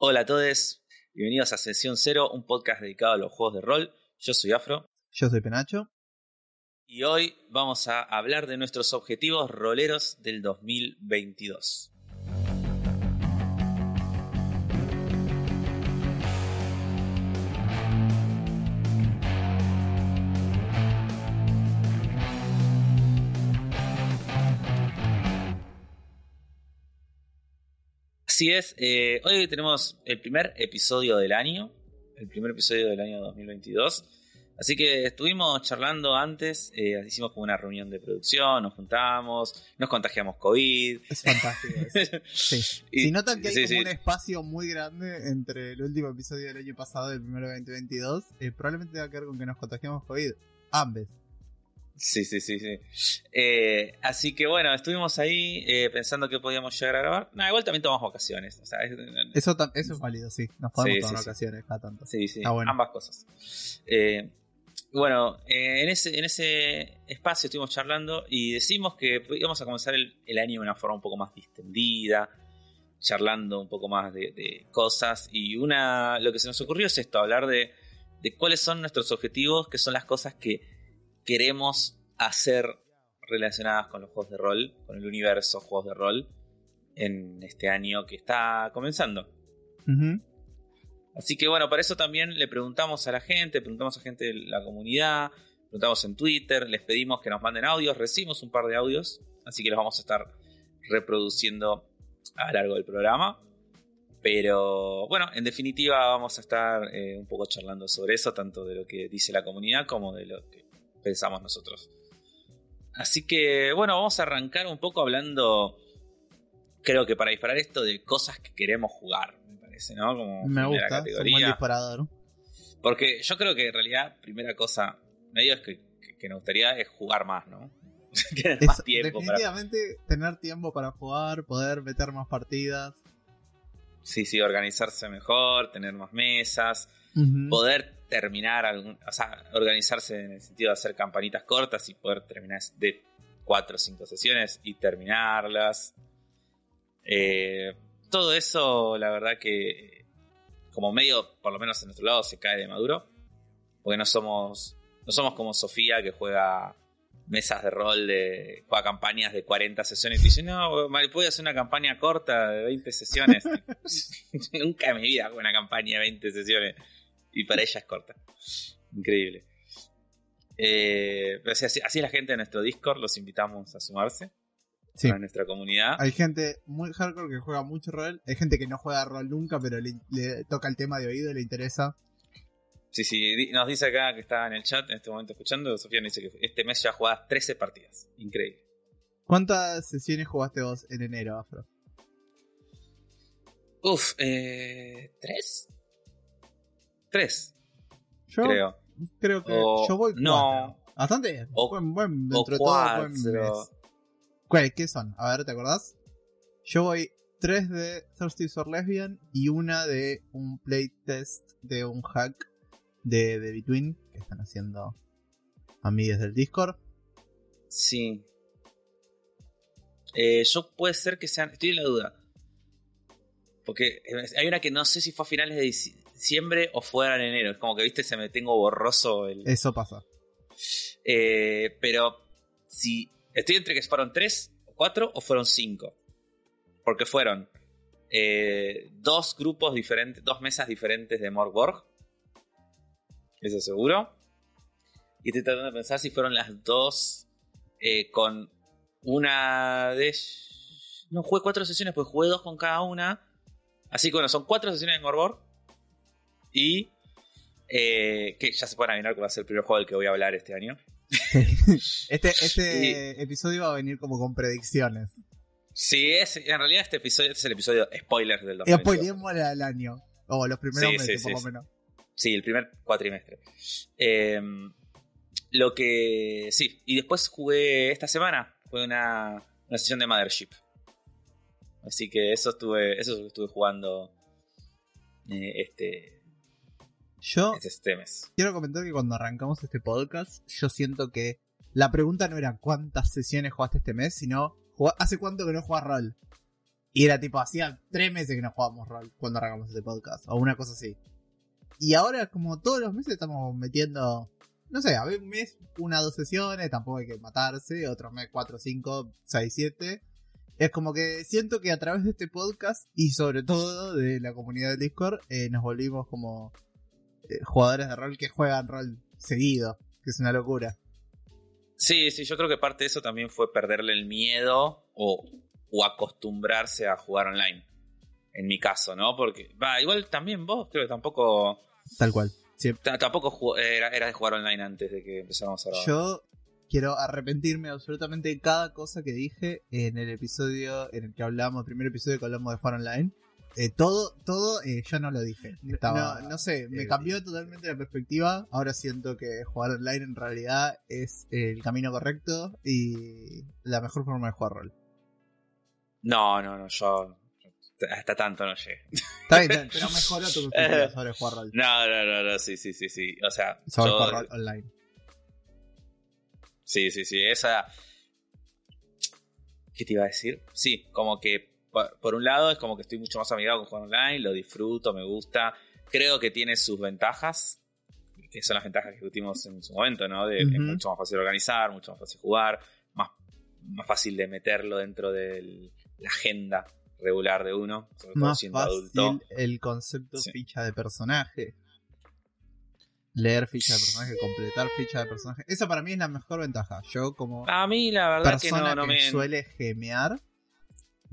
Hola a todos, bienvenidos a Sesión Cero, un podcast dedicado a los juegos de rol. Yo soy Afro Yo soy Penacho. y hoy vamos a hablar de nuestros objetivos roleros del 2022. Así es, eh, hoy tenemos el primer episodio del año, el primer episodio del año 2022. Así que estuvimos charlando antes, eh, hicimos como una reunión de producción, nos juntamos, nos contagiamos COVID. Es fantástico. eso. Sí. Y- si notan que hay sí, como sí. un espacio muy grande entre el último episodio del año pasado y el primero de 2022, eh, probablemente tenga que ver con que nos contagiamos COVID. Ambes. Sí, sí, sí, sí. Eh, así que bueno, estuvimos ahí eh, pensando que podíamos llegar a grabar. No, igual también tomamos vacaciones. O sea, es- Eso, es válido, sí. Nos podemos Sí, tomar sí, ocasiones cada tanto. Sí, sí, Está bueno. ambas cosas. Eh, bueno, eh, en, ese, en ese espacio estuvimos charlando y decimos que íbamos a comenzar el, el año de una forma un poco más distendida, charlando un poco más de, de cosas. Y una lo que se nos ocurrió es esto, hablar de, de cuáles son nuestros objetivos, qué son las cosas que queremos hacer relacionadas con los juegos de rol, con el universo juegos de rol, en este año que está comenzando. Así que bueno, para eso también le preguntamos a la gente, preguntamos a gente de la comunidad, preguntamos en Twitter, les pedimos que nos manden audios, recibimos un par de audios, así que los vamos a estar reproduciendo a lo largo del programa. Pero bueno, en definitiva vamos a estar eh, un poco charlando sobre eso, tanto de lo que dice la comunidad como de lo que pensamos nosotros. Así que bueno, vamos a arrancar un poco hablando, creo que para disparar esto, de cosas que queremos jugar, me parece, ¿no? Como Me gusta. Es un buen categoría. disparador. Porque yo creo que en realidad, primera cosa, medio es que, que, que nos gustaría es jugar más, ¿no? Tener más tiempo para. definitivamente tener tiempo para jugar, poder meter más partidas. Sí, sí, organizarse mejor, tener más mesas, poder terminar, algún, o sea, organizarse en el sentido de hacer campanitas cortas y poder terminar de 4 o 5 sesiones y terminarlas. Eh, todo eso, la verdad que como medio, por lo menos en nuestro lado, se cae de maduro. Porque no somos, no somos como Sofía que juega mesas de rol, de, juega campañas de 40 sesiones y dice, no, mal, puedo hacer una campaña corta de 20 sesiones. Nunca en mi vida hago una campaña de 20 sesiones. Y para ella es corta. Increíble. Eh, pero así, es la gente de nuestro Discord, los invitamos a sumarse Sí. a nuestra comunidad. Hay gente muy hardcore que juega mucho rol. Hay gente que no juega rol nunca, pero le, le toca el tema de oído, le interesa. Sí, sí, nos dice acá que está en el chat en este momento escuchando. Sofía nos dice que este mes ya jugadas 13 partidas. Increíble. ¿Cuántas sesiones jugaste vos en enero, Afro? Uf, eh, ¿tres? Tres, Yo creo. creo que O- yo voy no. Bastante bien. O- buen, buen, dentro de todo, buen cuatro. mes. ¿Cuál- ¿Qué son? A ver, ¿te acordás? Yo voy tres de Thirsty for Lesbian y una de un playtest de un hack de The Between que están haciendo a mí desde el Discord. Sí. Eh, yo puede ser que sean. Estoy en la duda. Porque eh, hay una que no sé si fue a finales de diciembre o fuera en enero. Es como que, viste, se me tengo borroso el. Eso pasa. Eh, pero si. Estoy entre que fueron tres o cuatro o fueron cinco. Porque fueron eh, dos grupos diferentes, dos mesas diferentes de Morgborg. Eso seguro. Y estoy tratando de pensar si fueron las dos eh, con una de. No, jugué cuatro sesiones, pues jugué dos con cada una. Así que bueno, son cuatro sesiones de Morgborg. Y. eh, que ya se pueden adivinar que va a ser el primer juego del que voy a hablar este año. Este, este episodio va a venir como con predicciones. Sí, es, en realidad este episodio este es el episodio spoiler del Y 2022. spoileémosle al año. O los primeros Sí, meses, sí, por sí. lo menos. Sí, el primer cuatrimestre. Eh, lo que. Sí, y después jugué esta semana. Fue una, una sesión de Mothership. Así que eso estuve. Eso estuve jugando. eh, este, Yo quiero comentar que cuando arrancamos este podcast, yo siento que la pregunta no era cuántas sesiones jugaste este mes, sino "Jugá- ¿hace cuánto que no juegas rol? Y era tipo, hacía tres meses que no jugábamos rol cuando arrancamos este podcast, o una cosa así. Y ahora, como todos los meses, estamos metiendo, no sé, a ver, un mes, una o dos sesiones, tampoco hay que matarse, otro mes, cuatro, cinco, seis, siete. Es como que siento que a través de este podcast y sobre todo de la comunidad de Discord, eh, nos volvimos como jugadores de rol que juegan rol seguido, que es una locura. Sí, sí, yo creo que parte de eso también fue perderle el miedo o, o acostumbrarse a jugar online. En mi caso, ¿no? Porque, va, igual también vos, creo que tampoco. Tal cual. Tampoco era, era de jugar online antes de que empezáramos a grabar. Yo quiero arrepentirme absolutamente de cada cosa que dije en el episodio en el que hablamos, el primer episodio que hablamos de jugar online. Eh, todo, todo, eh, yo no lo dije. Estaba, no, no sé, me eh, cambió totalmente la perspectiva. Ahora siento que jugar online en realidad es el camino correcto y la mejor forma de jugar rol. No, no, no, yo hasta tanto no llegué. Está bien, pero mejoró tu perspectiva sobre jugar rol. No, no, no, no, sí, sí, sí, sí. O sea, Sobre yo- jugar rol online. Sí, sí, sí. Esa. ¿Qué te iba a decir? Sí, como que por, por un lado es como que estoy mucho más amigado con jugar online, lo disfruto, me gusta. Creo que tiene sus ventajas, que son las ventajas que discutimos en su momento, ¿no? De, Es mucho más fácil organizar, mucho más fácil jugar, más, más fácil de meterlo dentro de la agenda regular de uno, sobre todo Más siendo fácil adulto. el concepto Sí. ficha de personaje. Leer ficha de personaje, completar ficha de personaje. Esa para mí es la mejor ventaja. Yo como A mí la verdad que no, no que me... suele gemear,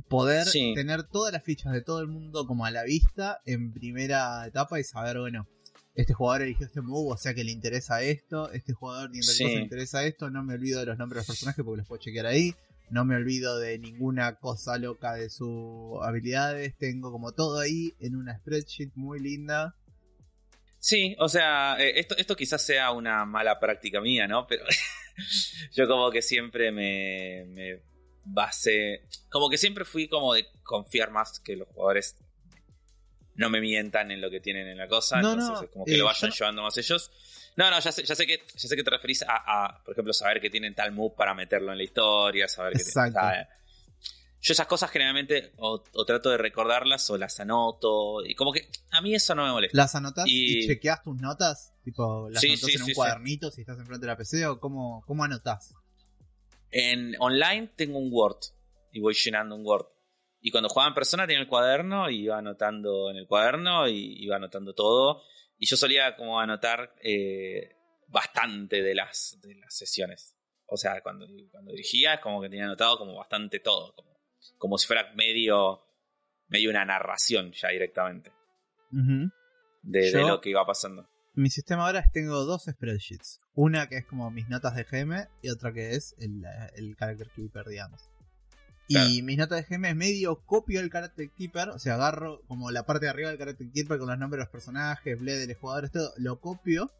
poder Sí. tener todas las fichas de todo el mundo como a la vista en primera etapa y saber, bueno, este jugador eligió este move, o sea que le interesa esto, este jugador ni en Sí. cosa le interesa esto, no me olvido de los nombres de los personajes porque los puedo chequear ahí, no me olvido de ninguna cosa loca de sus habilidades, tengo como todo ahí en una spreadsheet muy linda. Sí, o sea, eh, esto, esto quizás sea una mala práctica mía, ¿no? Pero yo como que siempre me, me basé, como que siempre fui como de confiar más que los jugadores no me mientan en lo que tienen en la cosa, No, entonces no, es como que eh, lo vayan yo- llevando más ellos. No, no, ya sé, ya sé que ya sé que te referís a, a, por ejemplo, saber que tienen tal move para meterlo en la historia, saber que Exacto. sea, yo esas cosas generalmente o, o trato de recordarlas o las anoto y como que a mí eso no me molesta. ¿Las anotas y, Y- chequeas tus notas? Tipo, ¿las Sí, anotas sí, en un sí, cuadernito si estás enfrente de la PC o cómo, cómo anotás? En online tengo un Word y voy llenando un Word. Y cuando jugaba en persona tenía el cuaderno y iba anotando en el cuaderno y iba anotando todo. Y yo solía como anotar eh, bastante de las, de las sesiones. O sea, cuando, cuando dirigía es como que tenía anotado como bastante todo. Como, como si fuera medio, medio una narración ya directamente de, lo que iba pasando. Mi sistema ahora es tengo dos spreadsheets. Una que es como mis notas de GM y otra que es el, el Character Keeper, digamos. Claro. Y mis notas de GM es medio copio del Character Keeper, o sea, agarro como la parte de arriba del Character Keeper con los nombres de los personajes, bled de los jugadores, todo, lo copio.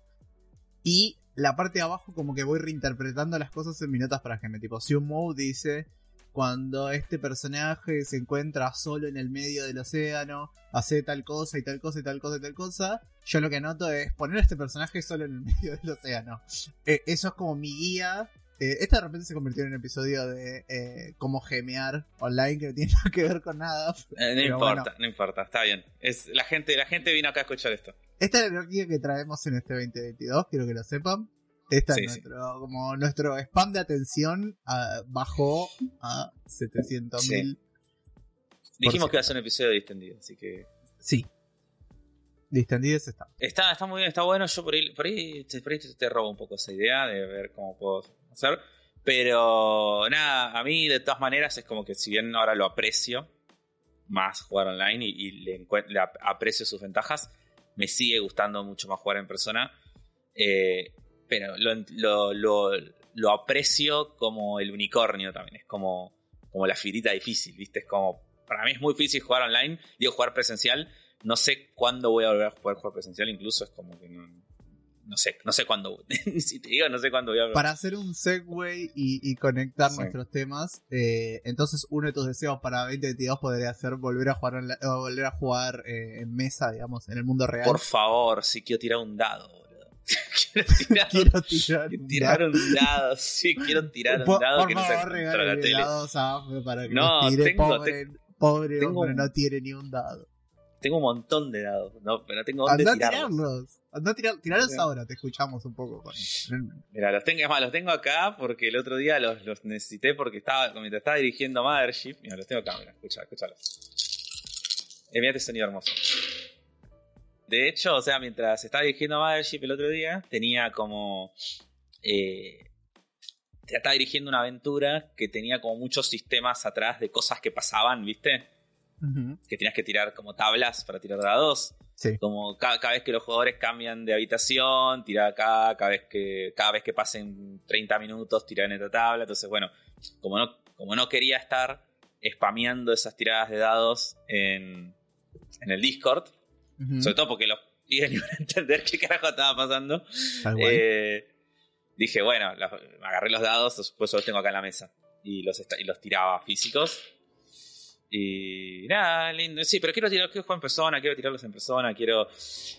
Y la parte de abajo como que voy reinterpretando las cosas en mis notas para GM. Tipo, si un mode dice, cuando este personaje se encuentra solo en el medio del océano, hace tal cosa y tal cosa y tal cosa y tal cosa. Yo lo que anoto es poner a este personaje solo en el medio del océano. Eh, eso es como mi guía. Eh, esta de repente se convirtió en un episodio de eh, cómo gemear online que no tiene nada que ver con nada. Eh, no importa, bueno. no importa, está bien. Es, la, gente, la gente vino acá a escuchar esto. Esta es la guía que traemos en este 2022, quiero que lo sepan. Esta Sí, sí. nuestro, como nuestro spam de atención ah, bajó a 700 mil. Dijimos que iba a ser un episodio distendido, así que Sí. Distendidos está. Está, está muy bien, está bueno. Yo por ahí, por ahí, te, por ahí te, te robo un poco esa idea de ver cómo puedo hacer. Pero nada, a mí de todas maneras es como que si bien ahora lo aprecio más jugar online y, y le, le ap- aprecio sus ventajas, me sigue gustando mucho más jugar en persona. Eh, pero lo, lo, lo, lo aprecio como el unicornio también. Es como, como la firita difícil, ¿viste? Es como, para mí es muy difícil jugar online, digo jugar presencial. No sé cuándo voy a volver a poder jugar presencial, incluso es como que no, no sé, no sé cuándo. si te digo, no sé cuándo voy a volver. Para hacer un segue y, y conectar Sí. nuestros temas, eh, entonces uno de tus deseos para 2022 podría ser volver a jugar, volver a jugar eh, en mesa, digamos, en el mundo real. Por favor, si quiero tirar un dado, tirar, Quiero tirar, un tirar dado. un dado, sí, quiero tirar un dado por que no sea favor, contra la tele. dados a para que No, tire, tengo- pobre, Pobre Tengo hombre, un- no tiene ni un dado. Tengo un montón de dados, ¿no? Pero no tengo dónde Anda a tirarlos. tirarlos. Anda a tirar, tiralos Sí. ahora, te escuchamos un poco. Con... Mira, los tengo, es más, los tengo acá porque el otro día los, los necesité porque estaba, mientras estaba dirigiendo Mothership. Mira, los tengo acá, mira, escucha, escúchalos. Eh, mira este sonido hermoso. De hecho, o sea, mientras estaba dirigiendo Mothership el otro día, tenía como. Eh, estaba dirigiendo una aventura que tenía como muchos sistemas atrás de cosas que pasaban, ¿viste? Que tenías que tirar como tablas para tirar dados. Sí. Como ca- cada, vez que los jugadores cambian de habitación, tirar acá, cada vez que, cada vez que pasen 30 minutos, tirar en esta tabla. Entonces, bueno, como no, como no quería estar spameando esas tiradas de dados en, en el Discord, Ujú, sobre todo porque los pibes no iban a entender qué carajo estaba pasando, eh, dije, bueno, los- agarré los dados, después los tengo acá en la mesa. Y los, y los tiraba físicos. Y nada, lindo. Sí, pero quiero tirar, quiero jugar en persona, quiero tirarlos en persona, quiero,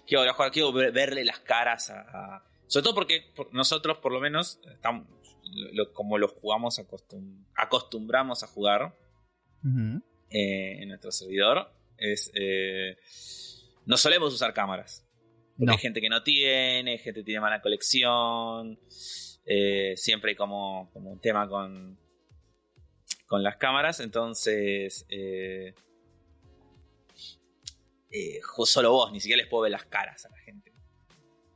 quiero, jugar, quiero ver- verle las caras a, a- Sobre todo porque por- nosotros, por lo menos, estamos, lo- como los jugamos, acostum- acostumbramos a jugar Ujú, eh, en nuestro servidor, es. eh, no solemos usar cámaras. No. hay gente que no tiene, gente que tiene mala colección. eh, siempre hay como, como un tema con, con las cámaras. Entonces, eh, eh, solo vos, ni siquiera les puedo ver las caras a la gente.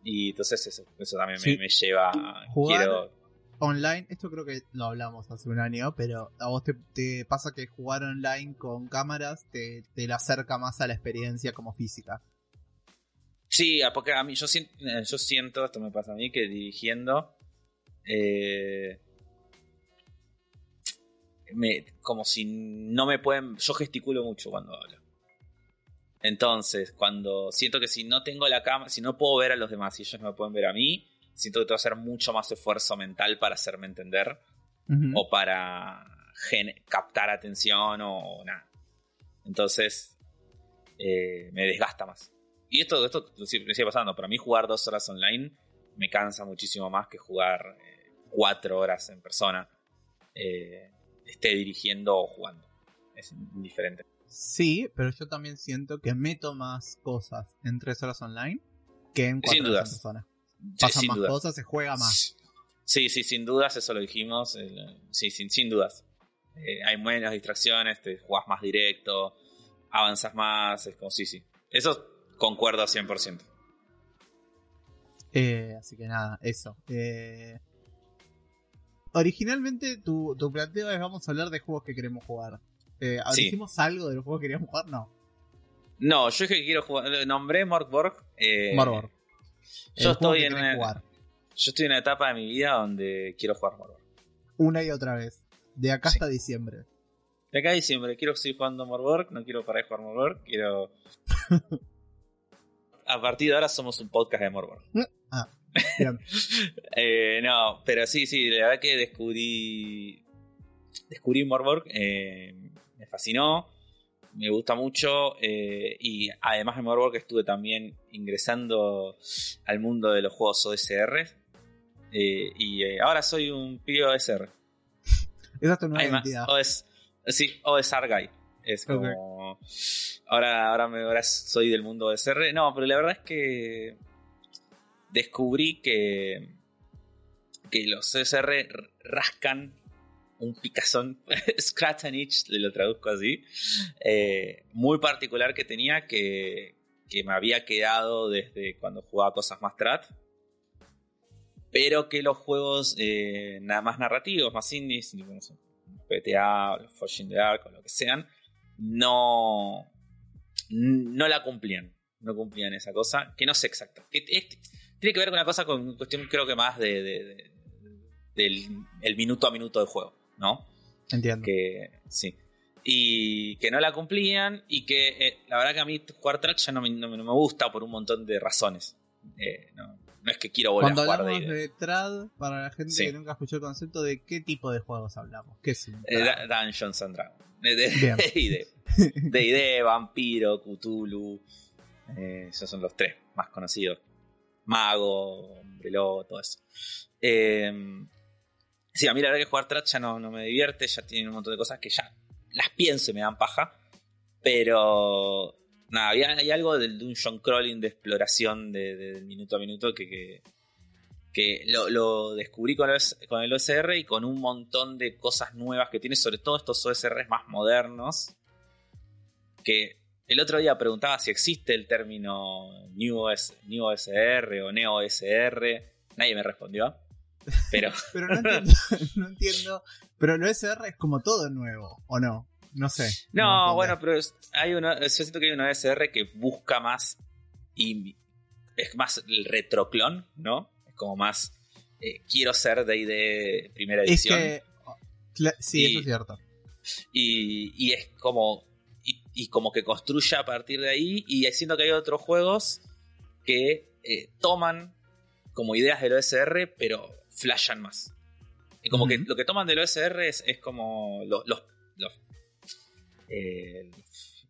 Y entonces eso, eso también me- Sí. me, lleva a... Quiero, Online, esto creo que lo hablamos hace un año, pero a vos te, pasa que jugar online con cámaras te, te lo acerca más a la experiencia como física. Sí, a- porque a mí yo siento, yo siento, esto me pasa a mí, que dirigiendo eh, me- como si no me pueden, yo gesticulo mucho cuando hablo. Entonces, cuando siento que si no tengo la cámara, si no puedo ver a los demás y ellos no me pueden ver a mí, siento que tengo que hacer mucho más esfuerzo mental para hacerme entender o para captar atención o, nada. Entonces, eh, me desgasta más. Y esto, esto me sigue pasando. Para mí, jugar dos horas online me cansa muchísimo más que jugar eh, cuatro horas en persona. eh, esté dirigiendo o jugando. Es indiferente. Sí, pero yo también siento que meto más cosas en tres horas online que en cuatro Sin horas dudas. en persona. Pasan más cosas, se juega más. Sí, sí, sin dudas, eso lo dijimos. sí, sin, sin dudas. Eh, hay menos distracciones, te jugás más directo, avanzas más, es como sí, sí. Eso concuerdo 100%. Eh, así que nada, eso. Eh, originalmente tu, tu planteo es vamos a hablar de juegos que queremos jugar. Eh, ¿ahora Sí. ¿Hicimos algo de los juegos que queríamos jugar? No. No, yo dije que quiero jugar. Nombré Morkborg. Eh, Morborg. Yo estoy en una, jugar. yo estoy en una etapa de mi vida donde quiero jugar Morborg. Una y otra vez. De acá Sí. hasta diciembre. De acá a diciembre quiero seguir jugando Morborg, no quiero parar de jugar Morborg, quiero. a partir de ahora somos un podcast de Morborg. Bien. Eh, no, pero sí, sí, la verdad que descubrí. Descubrí Morborg, eh, me fascinó, me gusta mucho. eh, y además de Morborg, estuve también ingresando al mundo de los juegos OSR. eh, y eh, ahora soy un pibe OSR. Esa es tu nueva Hay más, identidad. OS, sí, OSR Guy. Es como. Ahora, ahora, me, ahora soy del mundo OSR. No, pero la verdad es que descubrí que, que los OSR rascan un picazón, scratch and itch, le lo traduzco así, eh, muy particular que tenía que, que me había quedado desde cuando jugaba cosas más strat, pero que los juegos eh, nada más narrativos, más indies, PTA, los Forging the Dark o lo que sean, no, no la cumplían. No cumplían esa cosa, que no sé exacta. Tiene que ver con una cosa, con cuestión creo que más de- del el minuto a minuto del juego, ¿no? Entiendo. Que sí. Y que no la cumplían y que eh, la verdad que a mí jugar track ya no me, no no me gusta por un montón de razones. Eh, no, no es que quiero volver Cuando a jugar hablamos de, de trad, para la gente Sí. que nunca escuchó el concepto, ¿de qué tipo de juegos hablamos? ¿Qué es un eh, Dungeons and Dragons. De. D&D, Vampiro, Cthulhu. eh, esos son los tres más conocidos. Mago, Hombre Lobo, todo eso. Eh, sí, a mí la verdad que jugar Trash ya no, no me divierte, ya tiene un montón de cosas que ya las pienso y me dan paja. Pero. Nada, había, hay algo del dungeon crawling de exploración de, minuto a minuto que, que, lo, descubrí con el, con el OSR y con un montón de cosas nuevas que tiene, sobre todo estos OSRs más modernos. Que el otro día preguntaba si existe el término New, OS, New OSR o Neo OSR. Nadie me respondió. Pero Pero no entiendo, no entiendo. Pero el OSR es como todo nuevo, ¿o no? No sé. No, bueno, pero hay uno, yo siento que hay un OSR que busca más y es más el retroclon, ¿no? Es como más eh, quiero ser de primera Es edición que. cla- Sí, Y- eso es cierto. y, y es como y, y como que construye a partir de ahí y siento que hay otros juegos que eh, toman como ideas del OSR pero flashan más. Y como que lo que toman del OSR es, es como los, los, los eh,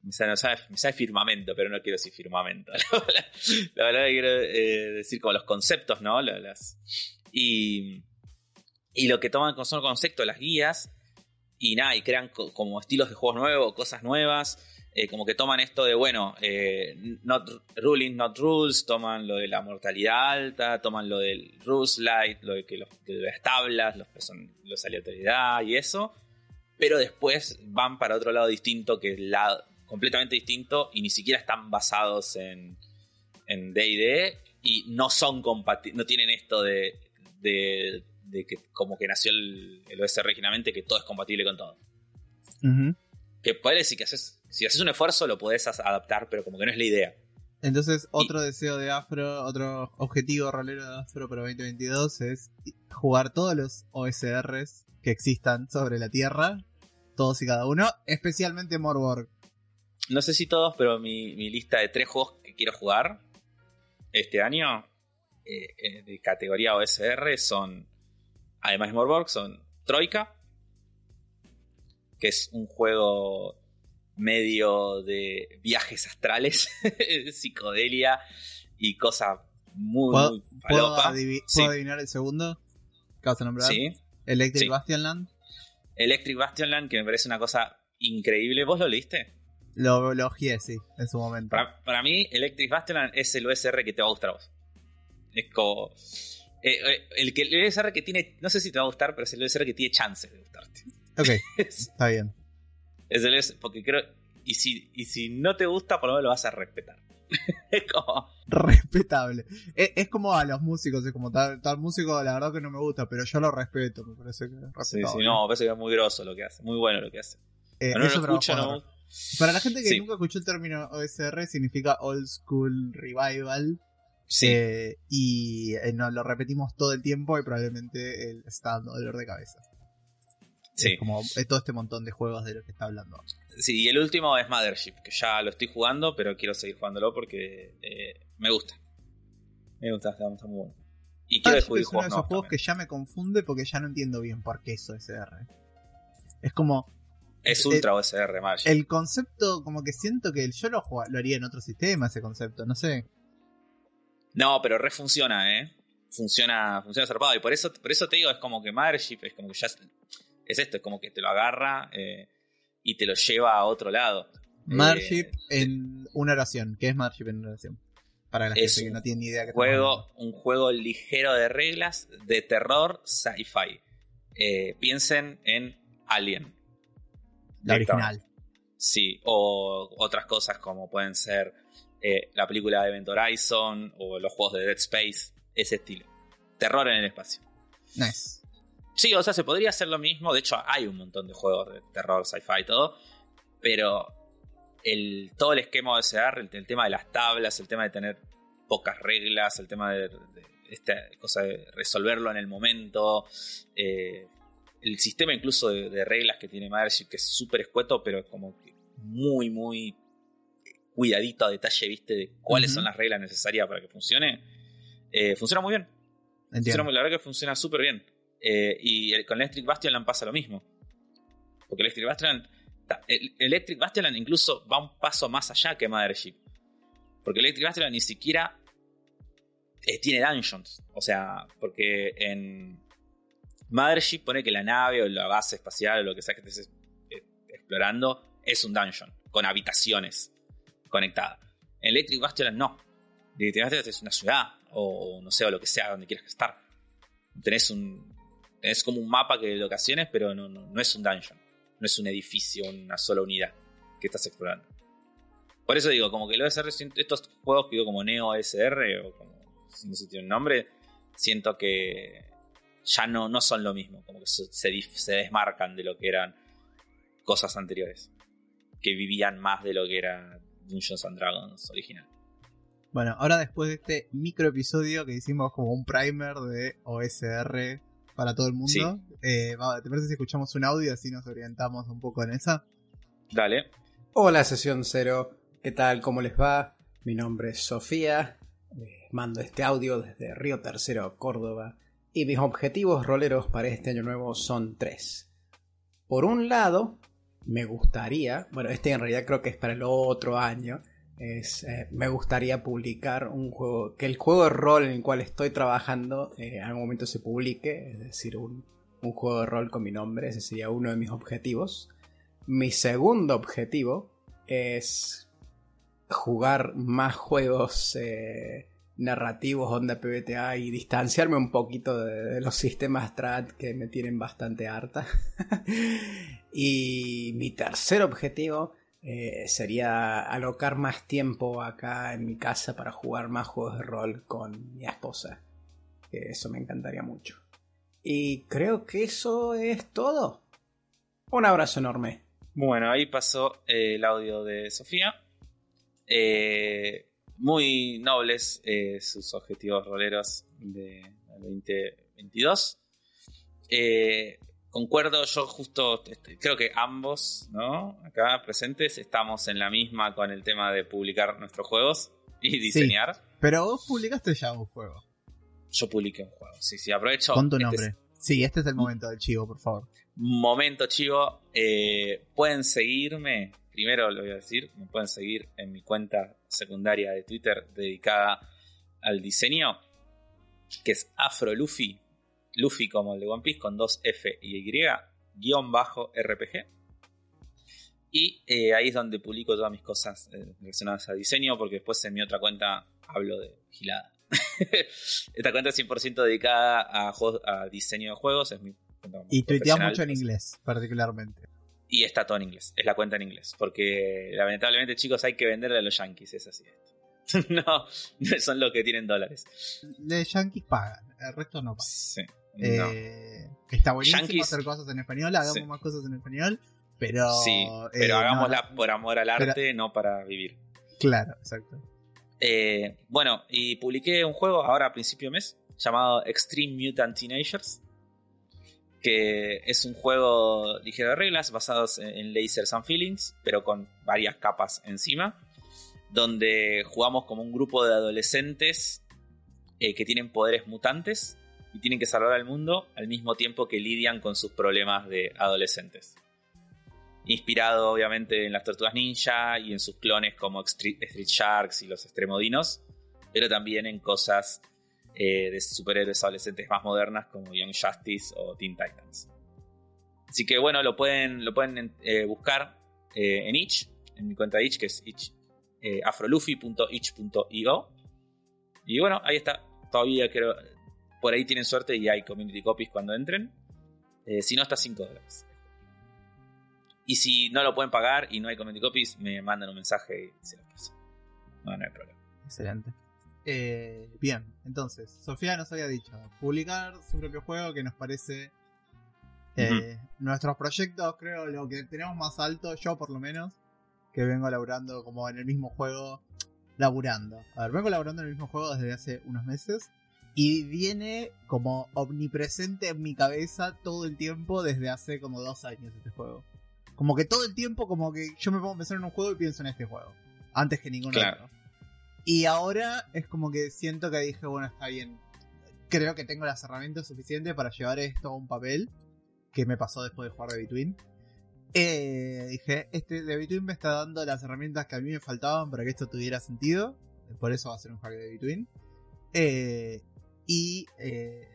me sale, me sale- me sale firmamento, pero no quiero decir firmamento. La verdad que quiero eh, decir como los conceptos, ¿no? La- Las, y, y lo que toman son conceptos, las guías, y nada, y crean co- como estilos de juegos nuevos, cosas nuevas. Eh, como que toman esto de, bueno, eh, not ruling, not rules, toman lo de la mortalidad alta, toman lo del rules light, lo de que los, de las tablas, los, person- los aleatoriedad y eso, pero después van para otro lado distinto, que es la, completamente distinto, y ni siquiera están basados en en D&D y no son compatibles, no tienen esto de, de, de que como que nació el, el OS originalmente, que todo es compatible con todo. Ujú. Que puede decir que haces, si haces un esfuerzo lo podés adaptar, pero como que no es la idea. Entonces, otro deseo de Afro, otro objetivo rolero de Afro para 2022 es jugar todos los OSRs que existan sobre la Tierra, todos y cada uno, especialmente Morborg. No sé si todos, pero mi, mi lista de tres juegos que quiero jugar este año eh, eh, de categoría OSR son, además de Morborg, son Troika, que es un juego medio de viajes astrales, psicodelia y cosas muy, ¿Puedo, muy ¿puedo, Sí. puedo adivinar el segundo? ¿Qué vas a nombrar? Sí. Electric Sí. Bastion Land. Electric Bastion Land, que me parece una cosa increíble. ¿Vos lo leíste? Lo elogié, sí, en su momento. Para, para mí, Electric Bastion es el OSR que te va a gustar a vos. Es como. eh, eh, el, que, el OSR que tiene. No sé si te va a gustar, pero es el OSR que tiene chances de gustarte. Ok, es está bien. El OSR porque creo. Y si, y si no te gusta, por lo menos lo vas a respetar. es como. Respetable. Es, es como a los músicos, es como tal, tal músico, la verdad que no me gusta, pero yo lo respeto, me parece que es Sí, sí, no, me parece que es muy grosso lo que hace. Muy bueno lo que hace. Eh, No, es lo escucho, no. Para la gente que Sí. nunca escuchó el término OSR, significa Old School Revival. Sí. eh, y eh, no, lo repetimos todo el tiempo y probablemente él está dando dolor de cabeza. Sí. Es como eh, todo este montón de juegos de lo que está hablando. Sí, y el último es Mothership, que ya lo estoy jugando, pero quiero seguir jugándolo porque eh, me gusta. Me gusta, está, está muy bueno. Y quiero Ah, descubrir es uno de esos juegos que ya me confunde porque ya no entiendo bien por qué es OSR. Es como Es ultra OSR, Marge. el concepto, como que siento que yo lo, lo haría en otro sistema, ese concepto, no sé. No, pero refunciona, ¿eh? Funciona, funciona zarpado. Y por eso, por eso te digo, es como que Mothership es como que ya es, es esto, es como que te lo agarra eh, y te lo lleva a otro lado. Mothership Eh, en una oración. ¿Qué es Mothership en una oración? Para la gente que no tiene ni idea que juego, un juego ligero de reglas de terror sci-fi. Eh, piensen en Alien. La original. Sí, o otras cosas como pueden ser eh, la película de Event Horizon o los juegos de Dead Space, ese estilo. Terror en el espacio. Nice. Sí, o sea, se podría hacer lo mismo. De hecho, hay un montón de juegos de terror, sci-fi y todo. Pero el, todo el esquema de SR, el, el tema de las tablas, el tema de tener pocas reglas, el tema de, de esta cosa de resolverlo en el momento. eh, el sistema incluso de, de reglas que tiene Mothership, que es súper escueto, pero como que muy, muy cuidadito a detalle, viste, de cuáles son las reglas necesarias para que funcione. eh, funciona muy bien. Funciona la verdad que funciona súper bien. Eh, y el- con Electric Bastion pasa lo mismo. Porque Electric Bastion. Electric Bastion incluso va un paso más allá que Mothership. Porque Electric Bastion ni siquiera eh, tiene dungeons. O sea, porque en Mothership pone que la nave o la base espacial o lo que sea que estés eh, explorando es un dungeon. con habitaciones conectadas. En Electric Bastion no. Electric Bastion es una ciudad, o no sé, o lo que sea, donde quieras estar. Tenés un. Tenés como un mapa que de locaciones, pero no, no, es un dungeon. No es un edificio, una sola unidad que estás explorando. Por eso digo, como que el OSR, estos juegos que digo como Neo SR, o como si no se tiene un nombre, siento que ya no, no son lo mismo, como que se, se, desmarcan de lo que eran cosas anteriores, que vivían más de lo que era Dungeons and Dragons original. Bueno, ahora después de este micro episodio que hicimos como un primer de OSR para todo el mundo, eh, ¿te parece si escuchamos un audio así nos orientamos un poco en esa? Dale. Hola, sesión cero. ¿Qué tal? ¿Cómo les va? Mi nombre es Sofía. Les mando este audio desde Río Tercero, Córdoba. Y mis objetivos roleros para este año nuevo son tres. Por un lado, me gustaría, bueno, este en realidad creo que es para el otro año, eh, me gustaría publicar un juego, que el juego de rol en el cual estoy trabajando eh, en algún momento se publique, es decir, un, juego de rol con mi nombre, ese sería uno de mis objetivos. Mi segundo objetivo es jugar más juegos eh, narrativos, onda PBTA y distanciarme un poquito de, los sistemas TRAD que me tienen bastante harta. y mi tercer objetivo eh, sería alocar más tiempo acá en mi casa para jugar más juegos de rol con mi esposa. Eso me encantaría mucho. Y creo que eso es todo. Un abrazo enorme. Bueno, ahí pasó el audio de Sofía. Eh, muy nobles eh, sus objetivos roleros de 2022. Concuerdo, yo justo este, creo que ambos, ¿no? Acá presentes estamos en la misma con el tema de publicar nuestros juegos y diseñar. pero vos publicaste ya un juego. Yo publiqué un juego, sí, sí, aprovecho. Con tu este nombre. sí, este es el momento del chivo, por favor. Momento chivo. Eh, pueden seguirme primero lo voy a decir, me pueden seguir en mi cuenta secundaria de Twitter dedicada al diseño, que es Afro Luffy, como el de One Piece con dos F y Y, guion bajo RPG. Y eh, ahí es donde publico todas mis cosas eh, relacionadas a diseño, porque después en mi otra cuenta hablo de gilada. Esta cuenta es 100% dedicada a, a, diseño de juegos. Es mi y tuiteas mucho en inglés, particularmente. Y está todo en inglés. Es la cuenta en inglés. Porque lamentablemente, chicos, hay que venderle a los yankees. Es así esto. no, son los que tienen dólares. Los yankees pagan. El resto no pagan. Sí. Eh, está buenísimo hacer cosas en español. Hagamos más cosas en español. Pero. Sí, pero eh, hagámosla por amor al arte, no para vivir. Claro, exacto. Eh, bueno, y publiqué un juego ahora a principio de mes llamado Extreme Mutant Teenagers que es un juego ligero de reglas basados en, lasers and feelings, pero con varias capas encima, donde jugamos como un grupo de adolescentes eh, que tienen poderes mutantes y tienen que salvar al mundo al mismo tiempo que lidian con sus problemas de adolescentes. Inspirado obviamente en las tortugas ninja y en sus clones como Street, Sharks y los Extremodinos, pero también en cosas eh, de superhéroes adolescentes más modernas como Young Justice o Teen Titans. Así que bueno, lo pueden, lo pueden eh, buscar eh, en itch, en mi cuenta itch, que es itch, afroluffy.itch.io. Y bueno, ahí está. Todavía creo, por ahí tienen suerte y hay community copies cuando entren. si no, está 5 dólares. Y si no lo pueden pagar y no hay community copies, me mandan un mensaje y se los paso. No, no hay problema. Excelente. Eh, bien, entonces, Sofía nos había dicho publicar su propio juego que nos parece eh, nuestros proyectos, creo, lo que tenemos más alto, yo por lo menos, que vengo laburando como en el mismo juego, laburando. A ver, vengo laburando en el mismo juego desde hace unos meses y viene como omnipresente en mi cabeza todo el tiempo desde hace como dos años este juego. Como que todo el tiempo, como que yo me pongo a pensar en un juego y pienso en este juego, antes que ningún otro. Y ahora es como que siento que dije, bueno, está bien. Creo que tengo las herramientas suficientes para llevar esto a un papel. Que me pasó después de jugar de Between. Eh, dije, este de Between me está dando las herramientas que a mí me faltaban para que esto tuviera sentido. Por eso va a ser un hack de Between. Eh, y eh,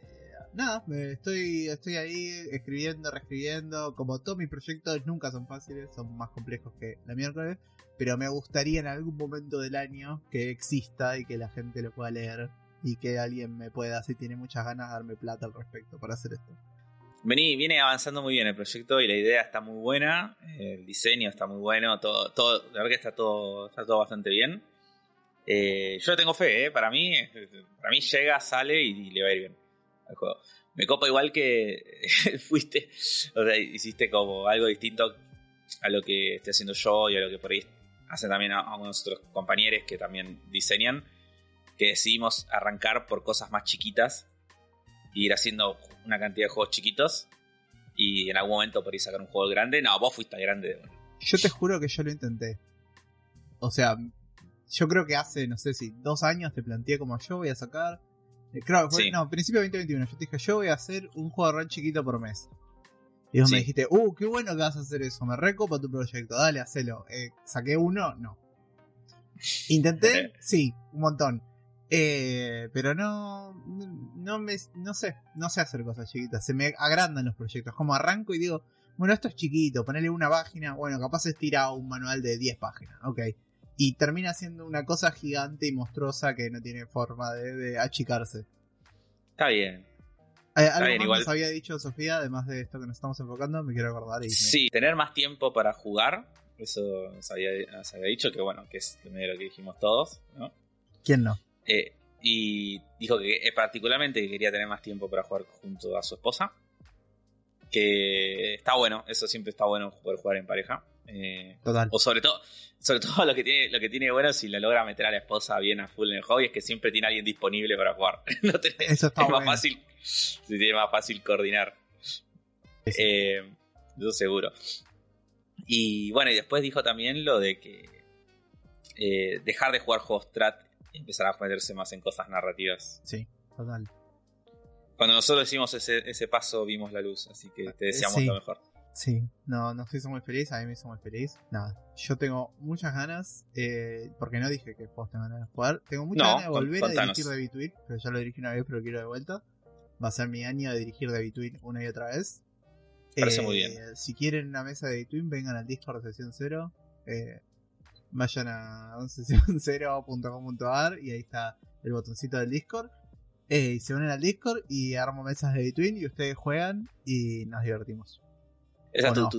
nada, me estoy, estoy ahí escribiendo, reescribiendo. Como todos mis proyectos nunca son fáciles, son más complejos que la miércoles. Pero me gustaría en algún momento del año que exista y que la gente lo pueda leer. Y que alguien me pueda, si tiene muchas ganas, darme plata al respecto para hacer esto. Vení, viene avanzando muy bien el proyecto y la idea está muy buena, el diseño está muy bueno, todo, todo, la verdad que está todo, está todo bastante bien. Eh, yo tengo fe, ¿eh? para mí, para mí llega, sale y, le va a ir bien al juego. Me copa igual que fuiste, o sea, hiciste como algo distinto a lo que estoy haciendo yo y a lo que por ahí hacen también a, a otros compañeros que también diseñan, que decidimos arrancar por cosas más chiquitas y ir haciendo una cantidad de juegos chiquitos y en algún momento por ahí sacar un juego grande. No, vos fuiste grande. Yo te juro que yo lo intenté. O sea, yo creo que hace, no sé si, dos años te planteé como yo voy a sacar. Eh, creo que fue, no, principio de 2021. Yo te dije, yo voy a hacer un juego de rol chiquito por mes. Y vos me dijiste, uh, qué bueno que vas a hacer eso. Me recopa tu proyecto, dale, hacelo. Eh, ¿Saqué uno? No. ¿Intenté? sí, un montón. Eh, pero no, no me, no sé, no sé hacer cosas chiquitas. Se me agrandan los proyectos. Como arranco y digo, bueno, esto es chiquito, ponerle una página, bueno, capaz es tirar un manual de 10 páginas, ok y termina siendo una cosa gigante y monstruosa que no tiene forma de, achicarse. Está bien. Eh, algo más nos había dicho Sofía, además de esto que nos estamos enfocando, me quiero acordar. Y sí, tener más tiempo para jugar, eso nos había, dicho, que bueno, que es lo que dijimos todos, ¿no? ¿Quién no? Eh, y dijo que eh, particularmente que quería tener más tiempo para jugar junto a su esposa. Que está bueno, eso siempre está bueno poder jugar en pareja. Total. O sobre todo, sobre todo lo que tiene, lo que tiene bueno si lo logra meter a la esposa bien a full en el hobby es que siempre tiene alguien disponible para jugar. Eso está es más fácil. Se tiene más fácil coordinar. Eh, eso seguro. Y bueno, y después dijo también lo de que eh, dejar de jugar juegos strat y empezar a meterse más en cosas narrativas. Sí, total. Cuando nosotros hicimos ese, ese paso vimos la luz, así que te deseamos lo mejor. Sí, no, no estoy muy feliz, a mí me hizo muy feliz. Nada, yo tengo muchas ganas, eh, porque no dije que vos tengan ganas de jugar. Tengo muchas ganas de volver a dirigir de Between, pero ya lo dirigí una vez, pero quiero de vuelta. Va a ser mi año de dirigir de Between una y otra vez. Parece muy bien. Eh, si quieren una mesa de Between, vengan al Discord de sesión 0. Eh, vayan a sesión0.com.ar y ahí está el botoncito del Discord. y se unen al Discord y armo mesas de Between y ustedes juegan y nos divertimos. Esa es tu,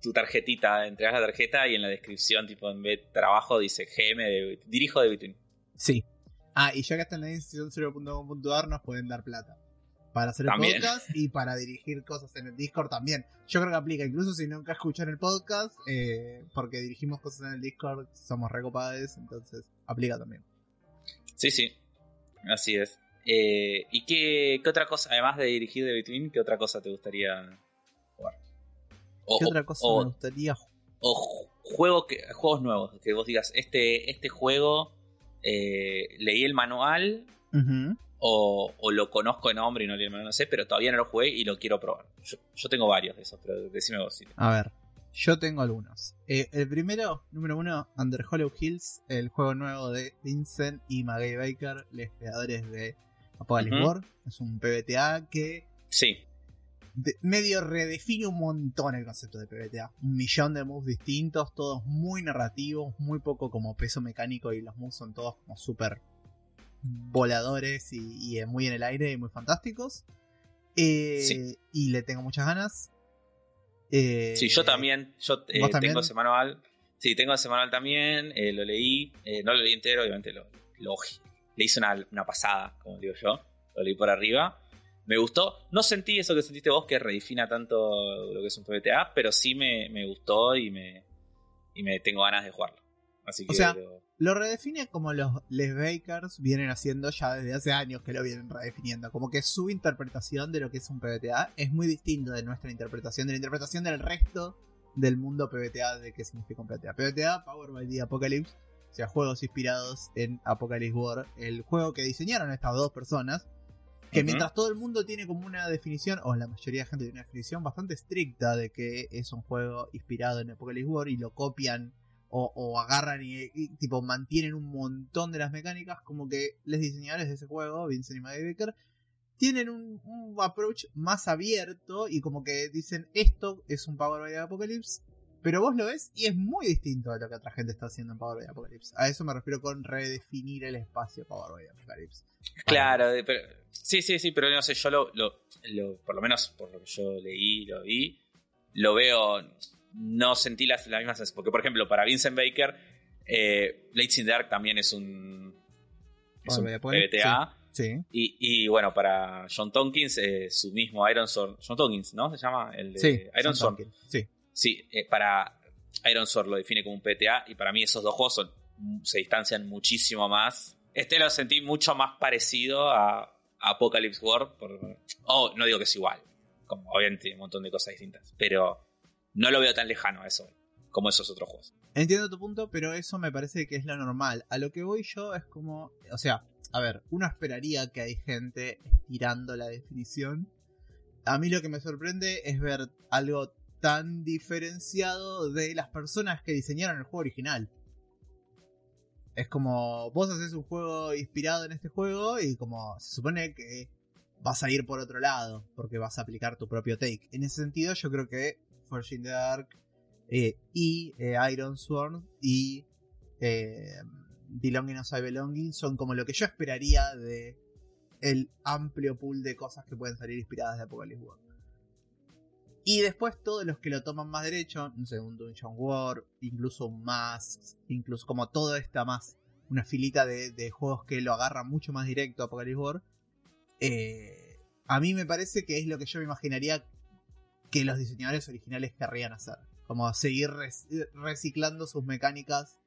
tu, tarjetita, entregas la tarjeta y en la descripción, tipo en vez de trabajo, dice GM de dirijo de Between. Sí. Ah, y ya que están en la institución 0.com.ar nos pueden dar plata. Para hacer el podcast y para dirigir cosas en el Discord también. Yo creo que aplica, incluso si nunca escuchan el podcast, eh, porque dirigimos cosas en el Discord, somos recopados, entonces aplica también. Sí, sí. Así es. Eh, ¿Y qué, qué, otra cosa, además de dirigir de Between, qué otra cosa te gustaría ¿Qué otra cosa me gustaría O juego que, juegos nuevos, que vos digas, este, este juego eh, leí el manual o, lo conozco de nombre y no leí el manual, no sé, pero todavía no lo jugué y lo quiero probar. Yo, tengo varios de esos, pero decime vos. A ver, yo tengo algunos. Eh, el primero, número uno, Under Hollow Hills, el juego nuevo de Vincent y Maggie Baker, los creadores de Apocalypse War. Es un PBTA que Sí medio redefine un montón el concepto de PBTA. Un millón de moves distintos, todos muy narrativos, muy poco como peso mecánico y los moves son todos como súper voladores y, muy en el aire y muy fantásticos. Eh, y le tengo muchas ganas. Eh, sí, yo también. Yo eh, tengo ese manual. Sí, tengo ese manual también. lo leí. no lo leí entero, obviamente lo, le hice una, una pasada, como digo yo. Lo leí por arriba me gustó. No sentí eso que sentiste vos, que redefina tanto lo que es un PBTA, pero sí me, gustó y me, y me tengo ganas de jugarlo. Así que o sea, lo... redefine como los Les Bakers vienen haciendo ya desde hace años que lo vienen redefiniendo. Como que su interpretación de lo que es un PBTA es muy distinto de nuestra interpretación, de la interpretación del resto del mundo PBTA de qué significa un PBTA. PBTA, Power by the Apocalypse, o sea, juegos inspirados en Apocalypse War, el juego que diseñaron estas dos personas que mientras todo el mundo tiene como una definición, o la mayoría de gente tiene una definición bastante estricta de que es un juego inspirado en Apocalypse War y lo copian o, agarran y, tipo mantienen un montón de las mecánicas, como que les diseñadores de ese juego, Vincent y Maggie Baker, tienen un, un approach más abierto y como que dicen esto es un Power by Apocalypse, pero vos lo ves y es muy distinto a lo que otra gente está haciendo en Power by Apocalypse. A eso me refiero con redefinir el espacio Power by Apocalypse. Claro, pero, sí, sí, sí, pero no sé, yo lo, lo, lo, por lo menos por lo que yo leí, lo vi, lo veo, no sentí las, las mismas, porque por ejemplo, para Vincent Baker, eh, Blades in the Dark también es un, es un PBTA. Sí. Y, y, bueno, para John Tompkins, eh, su mismo Iron Sword, John Tompkins, ¿no? Se llama el de Sí, Iron Sword. Sí. Sí, eh, para Iron Sword lo define como un PTA y para mí esos dos juegos son- se distancian muchísimo más. Este lo sentí mucho más parecido a Apocalypse War. Por, oh, no digo que es igual, como obviamente un montón de cosas distintas, pero no lo veo tan lejano a eso como esos otros juegos. Entiendo tu punto, pero eso me parece que es lo normal. A lo que voy yo es como, o sea, a ver, uno esperaría que hay gente estirando la definición. A mí lo que me sorprende es ver algo tan diferenciado de las personas que diseñaron el juego original. Es como, vos haces un juego inspirado en este juego y como se supone que vas a ir por otro lado, porque vas a aplicar tu propio take. En ese sentido, yo creo que Forging the Dark eh, y eh, Iron Sword y eh, Belonging I Belonging son como lo que yo esperaría de el amplio pool de cosas que pueden salir inspiradas de Apocalypse World. Y después todos los que lo toman más derecho, no sé, un Dungeon War, incluso un Masks, incluso como todo esta más, una filita de, de juegos que lo agarran mucho más directo a Apocalypse War, eh, a mí me parece que es lo que yo me imaginaría que los diseñadores originales querrían hacer. Como seguir reciclando sus mecánicas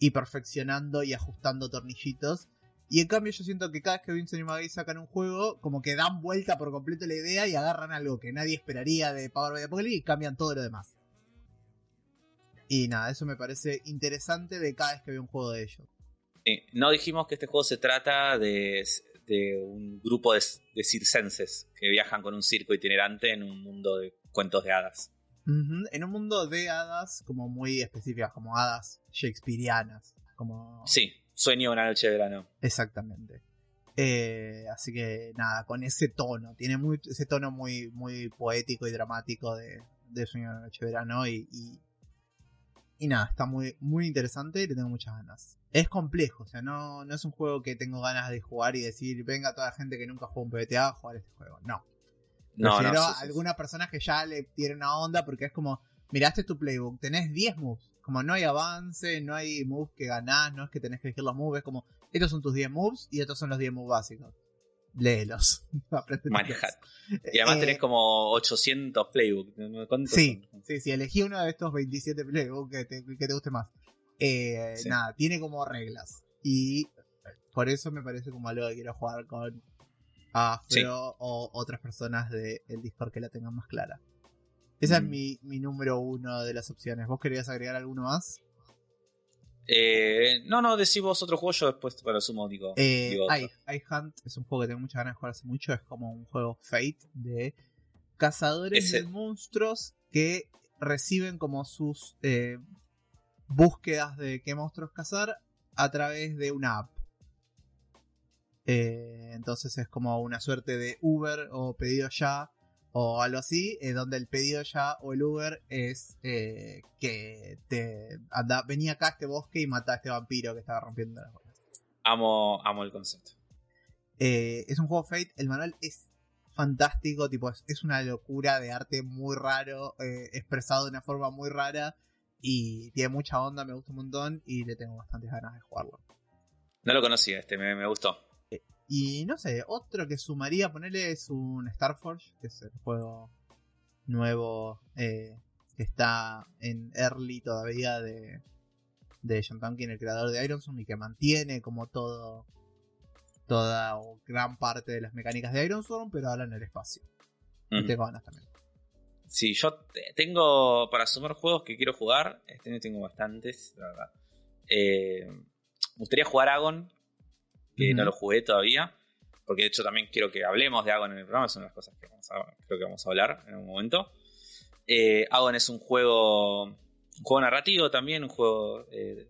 y perfeccionando y ajustando tornillitos. Y en cambio yo siento que cada vez que Vincent y Maggie sacan un juego, como que dan vuelta por completo la idea y agarran algo que nadie esperaría de Power by Apocalypse y cambian todo lo demás. Y nada, eso me parece interesante de cada vez que veo un juego de ellos. Eh, no dijimos que este juego se trata de, de un grupo de, de circenses que viajan con un circo itinerante en un mundo de cuentos de hadas. En un mundo de hadas como muy específicas, como hadas shakespearianas. Como... Sí, sueño una noche de verano. Exactamente. Eh, así que nada, con ese tono, tiene muy, ese tono muy, muy poético y dramático de, de Sueño de la Noche de Verano y, y, y nada, está muy, muy interesante y le tengo muchas ganas. Es complejo, o sea, no, no es un juego que tengo ganas de jugar y decir, venga toda la gente que nunca jugó un PBTA a jugar este juego. No. No, no, Prefiero sí, a sí, sí. algunas personas que ya le tienen una onda porque es como, miraste tu playbook, tenés 10 moves. Como no hay avance, no hay moves que ganás, no es que tenés que elegir los moves, es como, estos son tus 10 moves y estos son los 10 moves básicos. Léelos. Manejar. Y además Eh, tenés como 800 playbooks. ¿Cuántos Sí, son? sí, sí, elegí uno de estos 27 playbooks que te, que te guste más. Eh, Sí. Nada, tiene como reglas. Y por eso me parece como algo que quiero jugar con Afro Sí. o otras personas del Discord que la tengan más clara. Esa es mi, mi número uno de las opciones. ¿Vos querías agregar alguno más? Eh, no, no, decís vos otro juego, yo después para sumo digo. Eh. I, I Hunt es un juego que tengo muchas ganas de jugar hace mucho. Es como un juego Fate de cazadores Ese- de monstruos que reciben como sus eh, búsquedas de qué monstruos cazar a través de una app. Eh, entonces es como una suerte de Uber o pedido ya o algo así, eh, donde el pedido ya o el Uber es eh, que te anda, venía acá a este bosque y mata a este vampiro que estaba rompiendo las bolas. Amo, amo el concepto. Eh, es un juego Fate, el manual es fantástico, tipo, es, es una locura de arte muy raro, eh, expresado de una forma muy rara y tiene mucha onda, me gusta un montón y le tengo bastantes ganas de jugarlo. No lo conocía este, me, me gustó. Y no sé, otro que sumaría, ponerle es un Starforge, que es el juego nuevo eh, que está en early todavía de, de John Tonkin, el creador de Ironson, y que mantiene como todo, toda o gran parte de las mecánicas de Ironson, pero ahora en el espacio. Y Mm. tengo ganas también. Sí, yo te- tengo para sumar juegos que quiero jugar. Este año tengo bastantes, la verdad. Eh, me gustaría jugar Agon, que no lo jugué todavía. Porque de hecho también quiero que hablemos de Agon en el programa. Es una de las cosas que vamos a, creo que vamos a hablar en un momento. Eh, Agon es un juego. Un juego narrativo también, un juego. eh,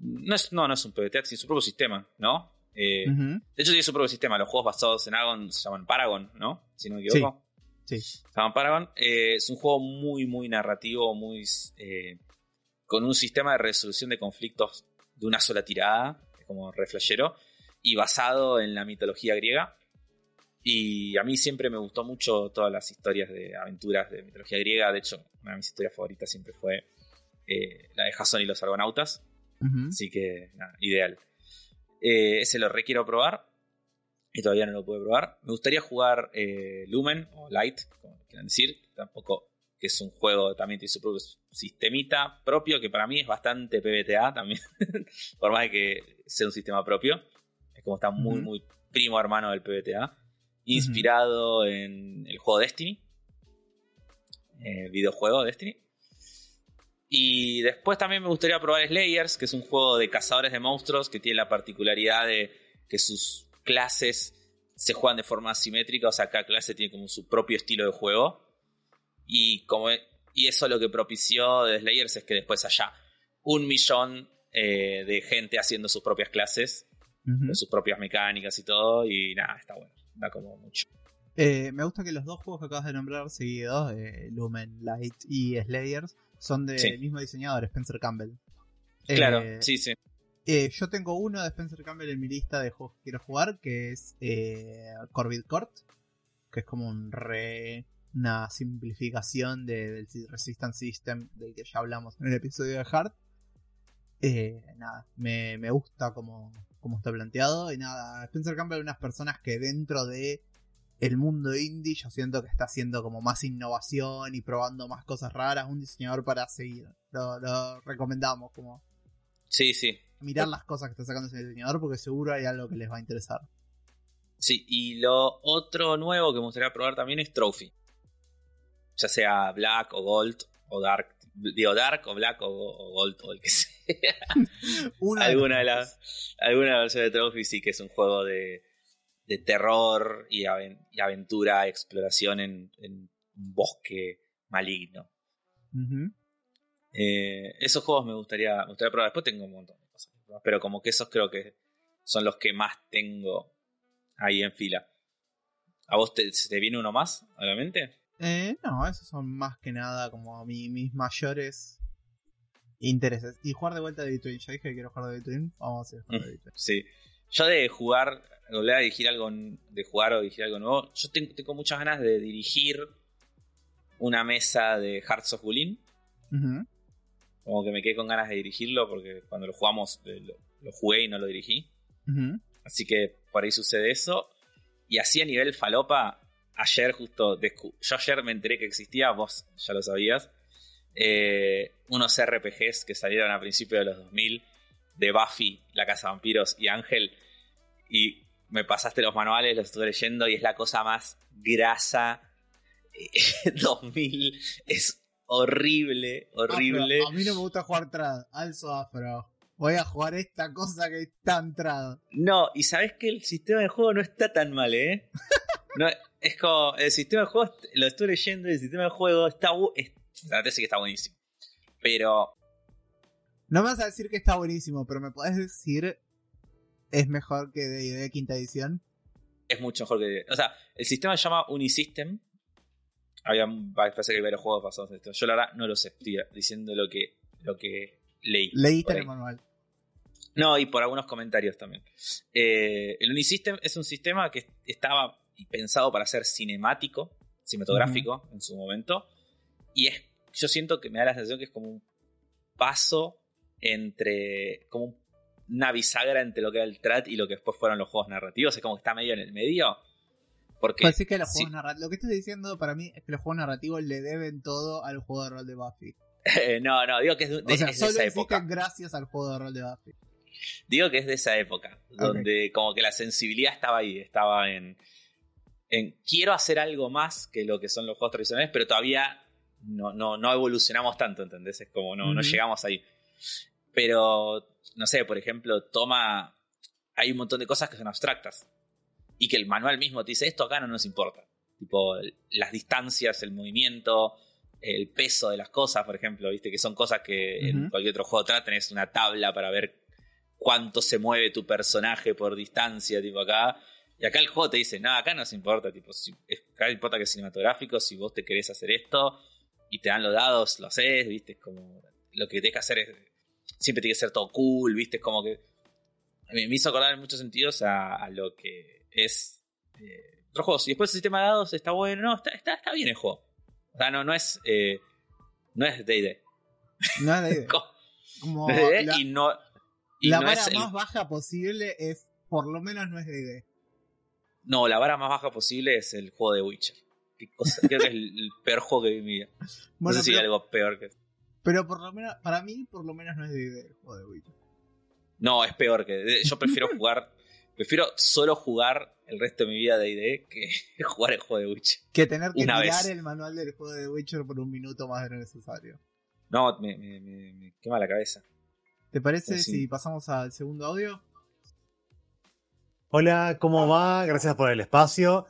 no, es, no, no es un PBTA, tiene su propio sistema, ¿no? Eh. De hecho, tiene su propio sistema. Los juegos basados en Agon se llaman Paragon, ¿no? Si no me equivoco. Sí. Se llaman Paragon. Eh, es un juego muy, muy narrativo, muy. eh, con un sistema de resolución de conflictos de una sola tirada, es como reflejero, y basado en la mitología griega. Y a mí siempre me gustó mucho todas las historias de aventuras de mitología griega. De hecho, una de mis historias favoritas siempre fue eh, la de Jason y los argonautas. Ujú. Así que, nada, ideal. Eh, ese lo requiero probar. Y todavía no lo puedo probar. Me gustaría jugar eh, Lumen o Light, como quieran decir. Tampoco que es un juego, también tiene su propio sistemita propio, que para mí es bastante PBTA también. Por más de que sea un sistema propio. Es como está muy, muy primo hermano del PBTA. Inspirado en el juego Destiny. Eh, videojuego Destiny. Y después también me gustaría probar Slayers, que es un juego de cazadores de monstruos que tiene la particularidad de que sus clases se juegan de forma asimétrica, o sea, cada clase tiene como su propio estilo de juego. Y, como, y eso lo que propició de Slayers es que después haya un millón eh, de gente haciendo sus propias clases, Con sus propias mecánicas y todo, y nada, está bueno, da como mucho. Eh, me gusta que los dos juegos que acabas de nombrar seguidos, eh, Lumen, Light y Slayers, son del Sí. mismo diseñador, Spencer Campbell. Claro, Eh, sí, sí. yo tengo uno de Spencer Campbell en mi lista de juegos que quiero jugar, que es Corbid Court, que es como un re, una simplificación de- del Resistance System del que ya hablamos en el episodio de Hard. Eh, nada, me, me gusta como, como está planteado. Y nada, Spencer Campbell es unas personas que dentro de el mundo indie yo siento que está haciendo como más innovación y probando más cosas raras. Un diseñador para seguir. Lo, lo recomendamos como Sí, sí. mirar las cosas que está sacando ese diseñador porque seguro hay algo que les va a interesar. Sí, y lo otro nuevo que me gustaría probar también es Trophy. Ya sea Black o Gold o Dark. Digo Dark o Black o, o Gold o el que sea. Una alguna de las. Alguna versión de Trophy sí que es un juego de, de terror y, aven- y aventura, exploración en, en un bosque maligno. Eh, esos juegos me gustaría, me gustaría probar. Después tengo un montón de cosas. Pero como que esos creo que son los que más tengo ahí en fila. ¿A vos te, viene uno más a la mente? Eh, no, esos son más que nada como mi- mis mayores intereses. Y jugar de vuelta de Between. Ya dije que quiero jugar de Between. Vamos a hacer jugar de Between. Sí. Yo de jugar, volver a dirigir algo, de jugar o dirigir algo nuevo, yo tengo, tengo muchas ganas de dirigir una mesa de Hearts of. Ujú. Como que me quedé con ganas de dirigirlo porque cuando lo jugamos eh, lo, lo jugué y no lo dirigí. Así que por ahí sucede eso. Y así a nivel falopa, ayer justo, descu- yo ayer me enteré que existía, vos ya lo sabías, eh, unos RPGs que salieron a principios de los 2000 de Buffy, La Casa de Vampiros y Ángel. Y me pasaste los manuales, los estuve leyendo y es la cosa más grasa. 2000 es horrible, horrible. Afro, a mí no me gusta jugar trad. Alzo afro. Voy a jugar esta cosa que está entrada. No, y sabes que el sistema de juego no está tan mal, ¿eh? No, es como, el sistema de juego, lo estoy leyendo, el sistema de juego está, es- la verdad que está buenísimo. Pero, No me vas a decir que está buenísimo, pero me podés decir es mejor que D&D quinta edición. es mucho mejor que... O sea, el sistema se llama Unisystem. Había, parece que hay varios juegos basados en esto. Yo la verdad no lo sé, estoy diciendo lo que, lo que leí. Leíste el manual. No, y por algunos comentarios también. Eh, el Unisystem es un sistema que estaba pensado para ser cinemático, cinematográfico en su momento. Y es, yo siento que me da la sensación que es como un paso entre. como una bisagra entre lo que era el Trat y lo que después fueron los juegos narrativos. Es como que está medio en el medio. Porque. Pues sí que los sí. juegos narrativos. Lo que estás diciendo para mí es que los juegos narrativos le deben todo al juego de rol de Buffy. no, no, digo que es de, O sea, es de solo esa época. gracias al juego de rol de Buffy. Digo que es de esa época, donde como que la sensibilidad estaba ahí, estaba en, en quiero hacer algo más que lo que son los juegos tradicionales, pero todavía no, no, no evolucionamos tanto, ¿entendés? Es como no, no llegamos ahí. Pero, no sé, por ejemplo, toma, hay un montón de cosas que son abstractas y que el manual mismo te dice, esto acá no nos importa. Tipo, las distancias, el movimiento, el peso de las cosas, por ejemplo, viste que son cosas que en Ujú. cualquier otro juego atrás tenés una tabla para ver cuánto se mueve tu personaje por distancia, tipo acá. Y acá el juego te dice, no, acá no se importa, tipo, si, acá importa que es cinematográfico, si vos te querés hacer esto y te dan los dados, lo haces, viste, es como lo que tienes que hacer es, siempre tiene que ser todo cool, viste, es como que me, hizo acordar en muchos sentidos a, lo que es eh, otros juegos. Y después el sistema de dados está bueno, no, está, está, está bien el juego. O sea, no, no es, eh, no es D&D. No es D&D. como la, y no... Y la vara más baja posible es, por lo menos no es D&D. No, la vara más baja posible es el juego de Witcher. creo que es el, peor juego que vi en mi vida. no sé si hay algo peor que Pero por lo menos, para mí, por lo menos no es D&D el juego de Witcher. No, es peor que. Yo prefiero jugar. Prefiero solo jugar el resto de mi vida de ID que jugar el juego de Witcher. Que tener que mirar el manual del juego de Witcher por un minuto más de lo necesario. No, me, me, me, quema la cabeza. ¿Te parece si pasamos al segundo audio? Hola, ¿cómo va? Gracias por el espacio.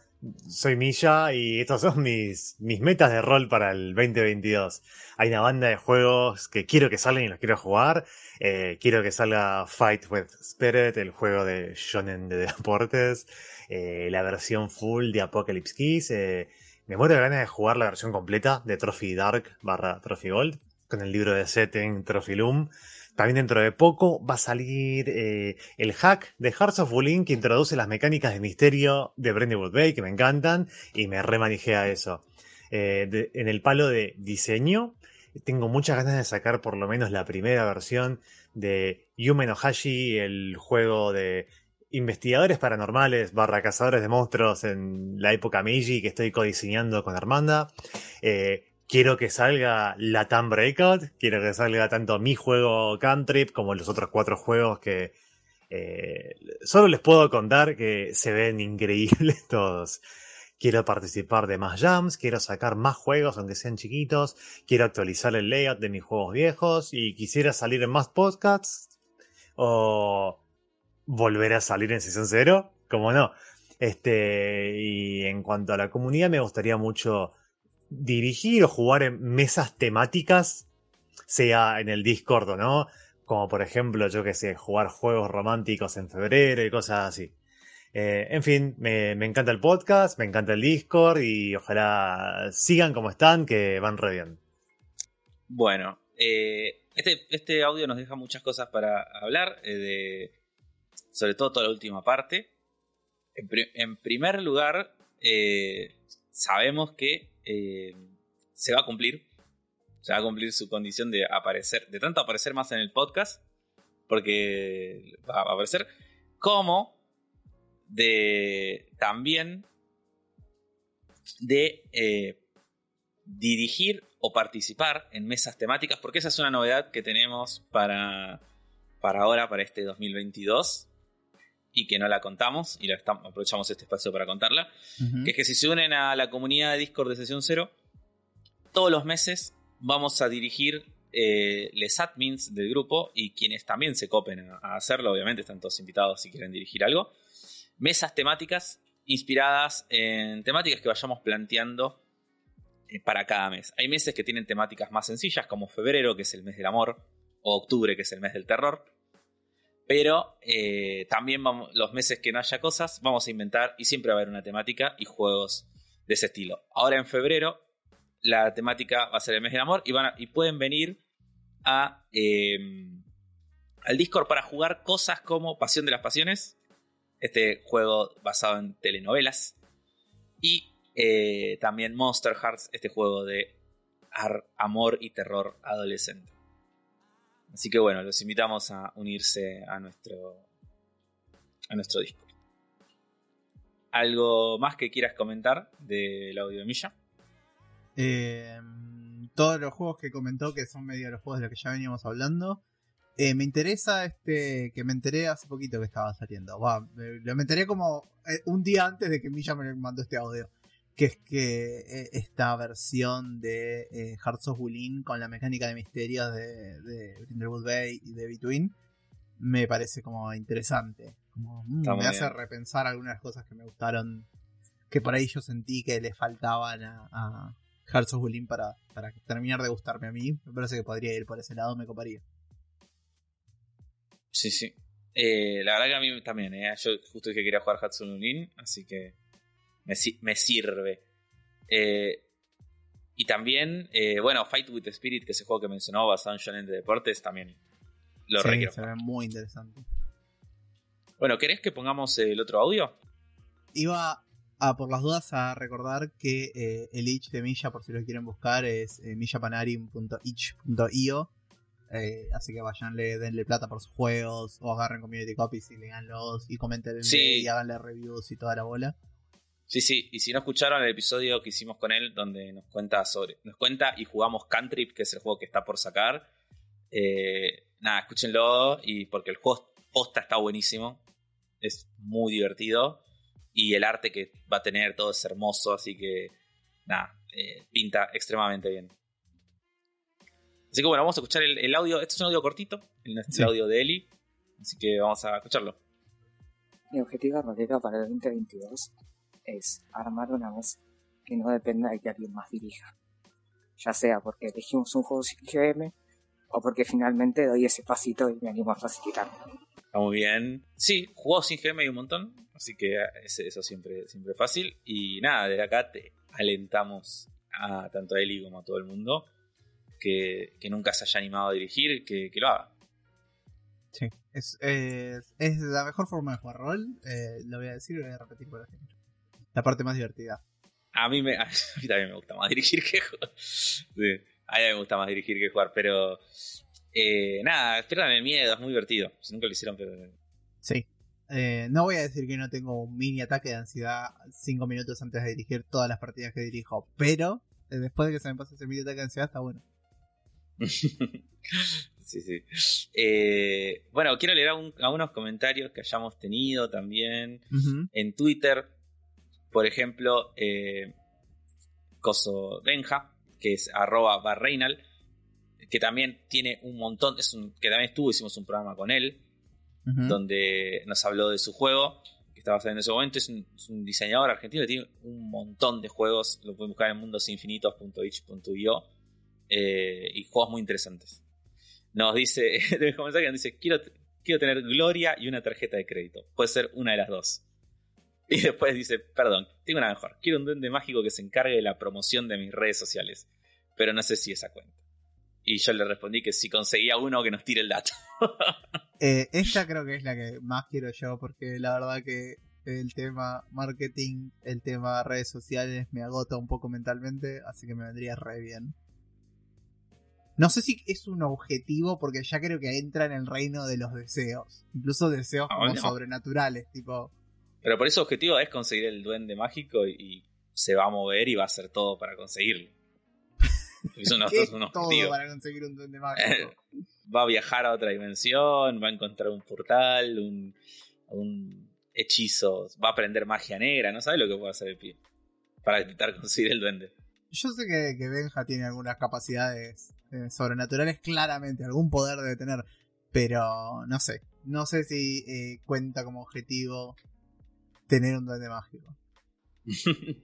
Soy Milla y estas son mis, mis metas de rol para el 2022. Hay una banda de juegos que quiero que salgan y los quiero jugar. Eh, quiero que salga Fight with Spirit, el juego de Shonen de deportes. Eh, la versión full de Apocalypse Keys. Eh, me muero de ganas de jugar la versión completa de Trophy Dark barra Trophy Gold. Con el libro de setting Trophy Loom. También dentro de poco va a salir eh, el hack de Hearts of Bullying que introduce las mecánicas de misterio de Brentwood Bay que me encantan y me remanejé a eso. Eh, en el palo de diseño tengo muchas ganas de sacar por lo menos la primera versión de Yume no Hashi, el juego de investigadores paranormales barra cazadores de monstruos en la época Meiji que estoy codiseñando con Armanda. Eh, quiero que salga Latam Breakout, quiero que salga tanto mi juego Cantrip como los otros cuatro juegos que eh, solo les puedo contar que se ven increíbles todos. Quiero participar de más jams, quiero sacar más juegos aunque sean chiquitos, quiero actualizar el layout de mis juegos viejos y quisiera salir en más podcasts o volver a salir en sesión cero, como no. Este, y en cuanto a la comunidad me gustaría mucho dirigir o jugar en mesas temáticas, sea en el Discord o no, como por ejemplo, yo que sé, jugar juegos románticos en febrero y cosas así. Eh, en fin, me, encanta el podcast, me encanta el Discord y ojalá sigan como están, que van re bien. Bueno, eh, este, este, audio nos deja muchas cosas para hablar, eh, de, sobre todo toda la última parte. En, en primer lugar, sabemos que eh, se va a cumplir. Se va a cumplir su condición de aparecer, de tanto aparecer más en el podcast, porque va a aparecer, como de también de eh, dirigir o participar en mesas temáticas, porque esa es una novedad que tenemos para, para ahora, para este 2022 y que no la contamos, y la aprovechamos este espacio para contarla, que es que si se unen a la comunidad de Discord de Sesión Cero, todos los meses vamos a dirigir eh, les admins del grupo y quienes también se copen a, hacerlo, obviamente están todos invitados si quieren dirigir algo, mesas temáticas inspiradas en temáticas que vayamos planteando eh, para cada mes. Hay meses que tienen temáticas más sencillas, como febrero, que es el mes del amor, o octubre, que es el mes del terror. Pero eh, también los meses que no haya cosas, vamos a inventar y siempre va a haber una temática y juegos de ese estilo. Ahora en febrero, la temática va a ser el mes del amor y, van y pueden venir em, al Discord para jugar cosas como Pasión de las Pasiones, este juego basado en telenovelas, y eh, también Monster Hearts, este juego de amor y terror adolescente. Así que bueno, los invitamos a unirse a nuestro, a nuestro Discord. ¿Algo más que quieras comentar del audio de Milla? Eh, todos los juegos que comentó, que son medio los juegos de los que ya veníamos hablando. Eh, me interesa este que me enteré hace poquito que estaba saliendo. me, me, enteré como eh, un día antes de que Milla me mandó este audio que es que eh, esta versión de eh, Hearts of Wulin con la mecánica de misterios de, de Brindlewood Bay y de Between me parece como interesante. Como, mm, me hace repensar algunas cosas que me gustaron, que por ahí yo sentí que le faltaban a, Hearts of Wulin para, para terminar de gustarme a mí. Me parece que podría ir por ese lado, me coparía. Sí, sí. Eh, la verdad que a mí también, eh. yo justo dije que quería jugar Hatsune Lin, así que me, si- me sirve. Eh, y también, eh, bueno, Fight with the Spirit, que es el juego que mencionó basado en shonen de deportes, también lo Sí, requiero. se ve muy interesante. Bueno, ¿querés que pongamos el otro audio? Iba a, por las dudas, a recordar que eh, el itch de Milla, por si lo quieren buscar, es eh. Eh, así que vayanle, denle plata por sus juegos, o agarren community copies y leanlos, y comenten Sí. y háganle reviews y toda la bola. Sí, sí, y si no escucharon el episodio que hicimos con él, donde nos cuenta sobre. Nos cuenta y jugamos Cantrip, que es el juego que está por sacar. eh, nada, escúchenlo. Y porque el juego posta está buenísimo. Es muy divertido. Y el arte que va a tener todo es hermoso. Así que. Nada, eh, pinta extremadamente bien. Así que bueno, vamos a escuchar el, el audio. Este es un audio cortito. El, el Sí. audio de Eli. Así que vamos a escucharlo. Mi objetivo rolero para el 2022 es armar una mesa que no dependa de que alguien más dirija. Ya sea porque elegimos un juego sin GM o porque finalmente doy ese pasito y me animo a facilitar. Está muy bien. Sí, jugó sin GM y un montón. Así que eso siempre, siempre es fácil. Y nada, desde acá te alentamos a tanto a Eli como a todo el mundo que, que nunca se haya animado a dirigir, que, que lo haga. Sí. Es, es, es la mejor forma de jugar rol. eh, lo voy a decir y lo voy a repetir por ejemplo. La parte más divertida. A mí, me, a mí también me gusta más dirigir que jugar. Sí, a mí me gusta más dirigir que jugar, pero eh, nada, pierdan el miedo, es muy divertido. Si nunca lo hicieron, pero Sí. Eh, no voy a decir que no tengo un mini ataque de ansiedad 5 minutos antes de dirigir todas las partidas que dirijo, pero eh, después de que se me pase ese mini ataque de ansiedad está bueno. sí, sí. Eh, bueno, quiero leer un- algunos comentarios que hayamos tenido también. En Twitter, por ejemplo, eh, Coso Benja, que es arroba barreinal, que también tiene un montón, es un, que también estuvo, hicimos un programa con él, donde nos habló de su juego, que estaba saliendo en ese momento, es un, es un diseñador argentino que tiene un montón de juegos, lo pueden buscar en mundosinfinitos.itch.io, eh, y juegos muy interesantos. Nos dice, de un mensaje nos dice, quiero, quiero tener gloria y una tarjeta de crédito, puede ser una de las dos. Y después dice, perdón, tengo una mejor. Quiero un duende mágico que se encargue de la promoción de mis redes sociales. Pero no sé si esa cuenta. Y yo le respondí que si conseguía uno que nos tire el dato. Eh, esta creo que es la que más quiero yo, porque la verdad que el tema marketing, el tema redes sociales me agota un poco mentalmente, así que me vendría re bien. No sé si es un objetivo, porque ya creo que entra en el reino de los deseos. Incluso deseos como no. sobrenaturales, tipo... Pero por eso objetivo es conseguir el duende mágico y, y se va a mover y va a hacer todo para conseguirlo. Es un, ¿Qué es un todo objetivo. para conseguir un duende mágico? Va a viajar a otra dimensión, va a encontrar un portal, un, un hechizo, va a aprender magia negra, no sabe lo que puede hacer el pie. Para intentar conseguir el duende. Yo sé que, que Benja tiene algunas capacidades eh, sobrenaturales, claramente, algún poder debe tener, pero no sé. No sé si eh, cuenta como objetivo tener un duende mágico.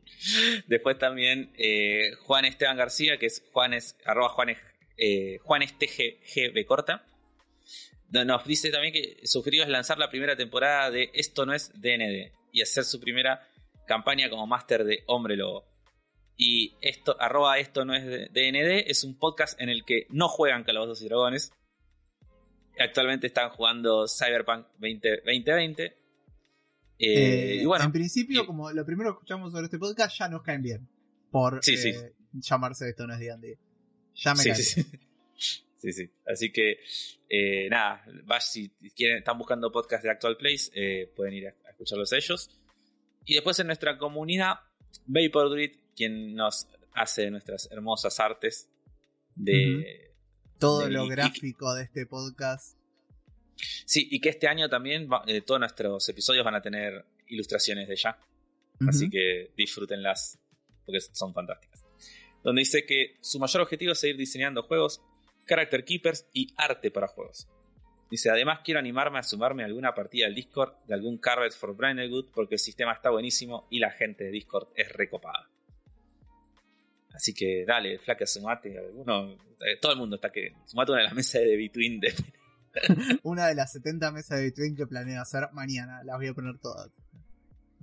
Después también eh, Juan Esteban García, que es Juanes, arroba Juanes, eh, Juanes TGGB corta. no- Nos dice también que su objetivo es lanzar la primera temporada de Esto no es DND y hacer su primera campaña como máster de Hombre Lobo. Y esto, arroba esto no es DND, es un podcast en el que no juegan Calabozos y Dragones. Actualmente están jugando Cyberpunk 20, 2020. Eh, Eh, y bueno, en principio, y- como lo primero que escuchamos sobre este podcast, ya nos caen bien. Por Sí, sí. eh, llamarse esto no es D&D. Ya me caen sí, bien. sí. Sí, sí. Así que, eh, nada, vas, si quieren, están buscando podcast de Actual Place, eh, pueden ir a, a escucharlos ellos. Y después en nuestra comunidad, Vapor Grid, quien nos hace nuestras hermosas artes de... Todo de- lo gráfico de este podcast. Sí, y que este año también va- eh, todos nuestros episodios van a tener ilustraciones de ya. Así que disfrútenlas porque son fantásticas. Donde dice que su mayor objetivo es seguir diseñando juegos, character keepers y arte para juegos. Dice, además quiero animarme a sumarme a alguna partida del Discord de algún Carvet for Brandwood porque el sistema está buenísimo y la gente de Discord es recopada. Así que dale, flaca, sumate. Alguno, eh, todo el mundo está que. Sumate a una de las mesas de Between de, Una de las 70 mesas de Bitwin que planeo hacer mañana. Las voy a poner todas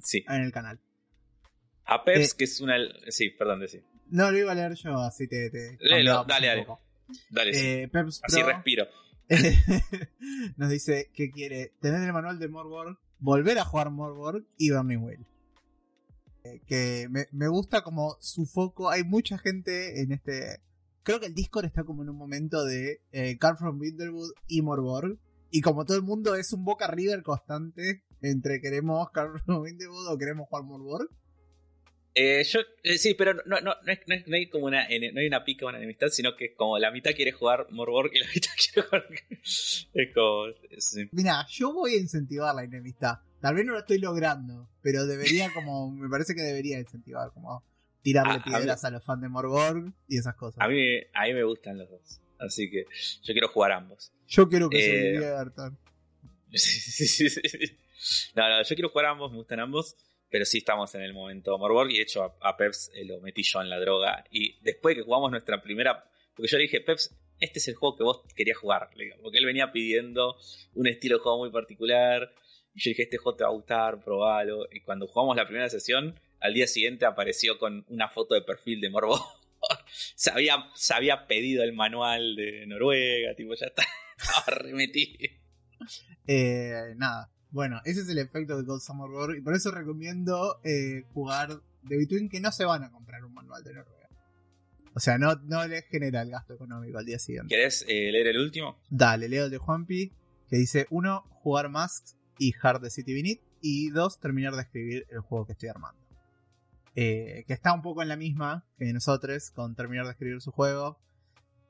Sí. en el canal. A Peps, Eh. que es una. Sí, perdón, decí. No, lo iba a leer yo, así te. te Léelo, dale, dale. Dale, sí. Eh, Peps Así Pro respiro. nos dice que quiere tener el manual de Morborg, volver a jugar Morborg y Burning Wheel. Eh, que me, me gusta como su foco. Hay mucha gente en este. Creo que el Discord está como en un momento de eh, Car from Winterwood y Morborg. Y como todo el mundo es un Boca River constante entre queremos Car from Winterwood o queremos jugar Morborg. Eh, yo, eh, sí, pero no, no, no, es- no es- no hay como una, no hay una pica, una enemistad, sino que como la mitad quiere jugar Morborg y la mitad quiere jugar. es como. sí. Mira, yo voy a incentivar la enemistad. Tal vez no lo estoy logrando, pero debería como, me parece que debería incentivar, como tirarle Ah, a piedras a, los fans de Morborg y esas cosas. A mí, a mí me gustan los dos. Así que yo quiero jugar ambos. Yo quiero que Eh, se diviertan. No, no, yo quiero jugar ambos, me gustan ambos. Pero sí estamos en el momento Morborg y de hecho a, a Peps eh, lo metí yo en la droga. Y después que jugamos nuestra primera. Porque yo le dije, Peps, este es el juego que vos querías jugar. porque él venía pidiendo un estilo de juego muy particular. Y yo dije, este juego te va a gustar, probalo. Y cuando jugamos la primera sesión, al día siguiente apareció con una foto de perfil de Morborg. se, había, se había pedido el manual de Noruega, tipo, ya está, estaba remetido. Eh, nada. Bueno, ese es el efecto de Gold Summer War y por eso recomiendo eh, jugar de Between que no se van a comprar un manual de Noruega. O sea, no, no les genera el gasto económico al día siguiente. ¿Querés eh, leer el último? Dale, leo el de Juanpi, que dice, uno, jugar Masks y Hard de City Beneath, y dos, terminar de escribir el juego que estoy armando. Eh, que está un poco en la misma que nosotros, con terminar de escribir su juego.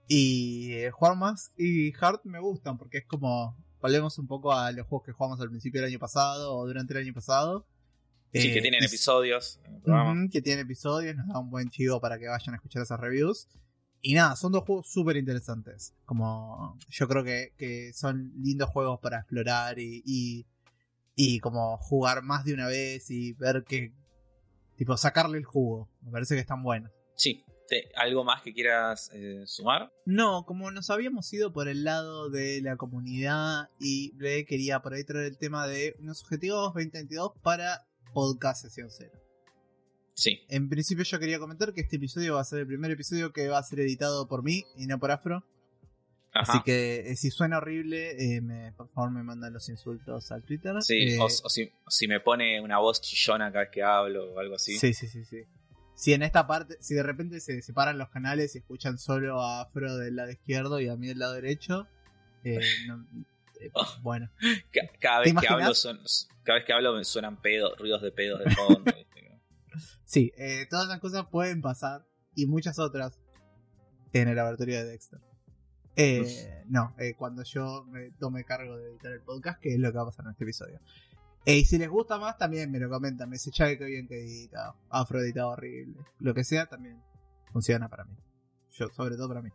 Y eh, jugar Masks y Hard me gustan, porque es como, volvemos un poco a los juegos que jugamos al principio del año pasado o durante el año pasado. Sí, Eh, que tienen y- episodios que tiene episodios, nos da un buen chivo para que vayan a escuchar esas reviews. Y nada, son dos juegos súper interesantes. Como yo creo que, que son lindos juegos para explorar y, y, y como jugar más de una vez y ver que, tipo, sacarle el jugo. Me parece que están buenos. Sí. ¿Algo más que quieras eh, sumar? No, como nos habíamos ido por el lado de la comunidad y Bre quería por ahí traer el tema de unos objetivos 2022 para podcast sesión 0. Sí. En principio yo quería comentar que este episodio va a ser el primer episodio que va a ser editado por mí y no por Afro. Ajá. Así que eh, si suena horrible, eh, me, por favor me mandan los insultos al Twitter. Sí, Eh, o, o si, me pone una voz chillona cada vez que hablo o algo así. sí, sí, sí, sí. Si en esta parte, si de repente se separan los canales y escuchan solo a Afro del lado izquierdo y a mí del lado derecho, eh, no- eh, Oh. bueno. Ca- cada ¿Te vez que hablo son- cada vez que hablo me suenan pedos, ruidos de pedos de fondo. Sí, todas las cosas pueden pasar y muchas otras en el laboratorio de Dexter. Eh, no, eh, cuando yo me tome cargo de editar el podcast, que es lo que va a pasar en este episodio. Eh, y si les gusta más, también me lo comentan. Me dice, Chave, qué bien que editado horrible. Lo que sea, también funciona para mí. Yo, sobre todo para mí.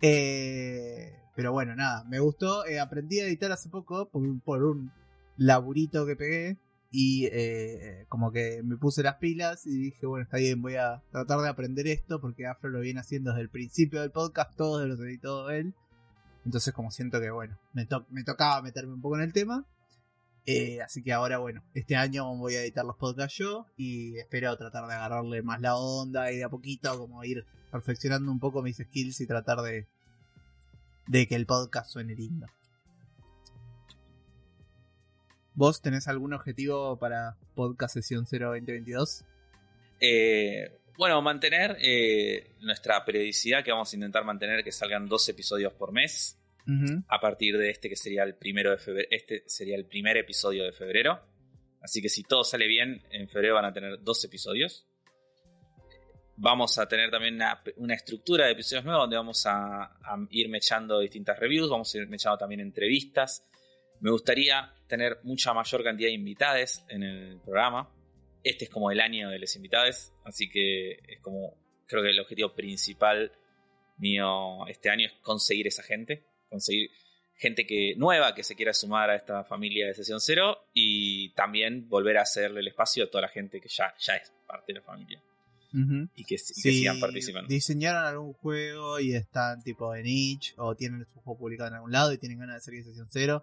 Eh, pero bueno, nada, me gustó. aprendí a editar hace poco por, un- por un laburito que pegué. Y eh, como que me puse las pilas y dije, bueno, está bien, voy a tratar de aprender esto porque Afro lo viene haciendo desde el principio del podcast, todos los editó él. Entonces como siento que, bueno, me, to- me tocaba meterme un poco en el tema. Eh, así que ahora, bueno, este año voy a editar los podcasts yo y espero tratar de agarrarle más la onda y de a poquito como ir perfeccionando un poco mis skills y tratar de, de que el podcast suene lindo. ¿Vos tenés algún objetivo para Podcast Sesión 0 2022? Eh, bueno, mantener eh, nuestra periodicidad que vamos a intentar mantener que salgan dos episodios por mes. A partir de este que sería el primero de febrero. Este sería el primer episodio de febrero. Así que si todo sale bien, en febrero van a tener dos episodios. Vamos a tener también una, una estructura de episodios nuevos donde vamos a, a ir mechando distintas reviews, vamos a ir mechando también entrevistas. Me gustaría tener mucha mayor cantidad de invitades en el programa. Este es como el año de los invitados, así que es como, creo que el objetivo principal mío este año es conseguir esa gente conseguir gente que nueva que se quiera sumar a esta familia de sesión cero y también volver a hacerle el espacio a toda la gente que ya, ya es parte de la familia. Y que, y que Si sigan participando. diseñaron algún juego y están tipo en itch o tienen su juego publicado en algún lado y tienen ganas de seguir sesión cero,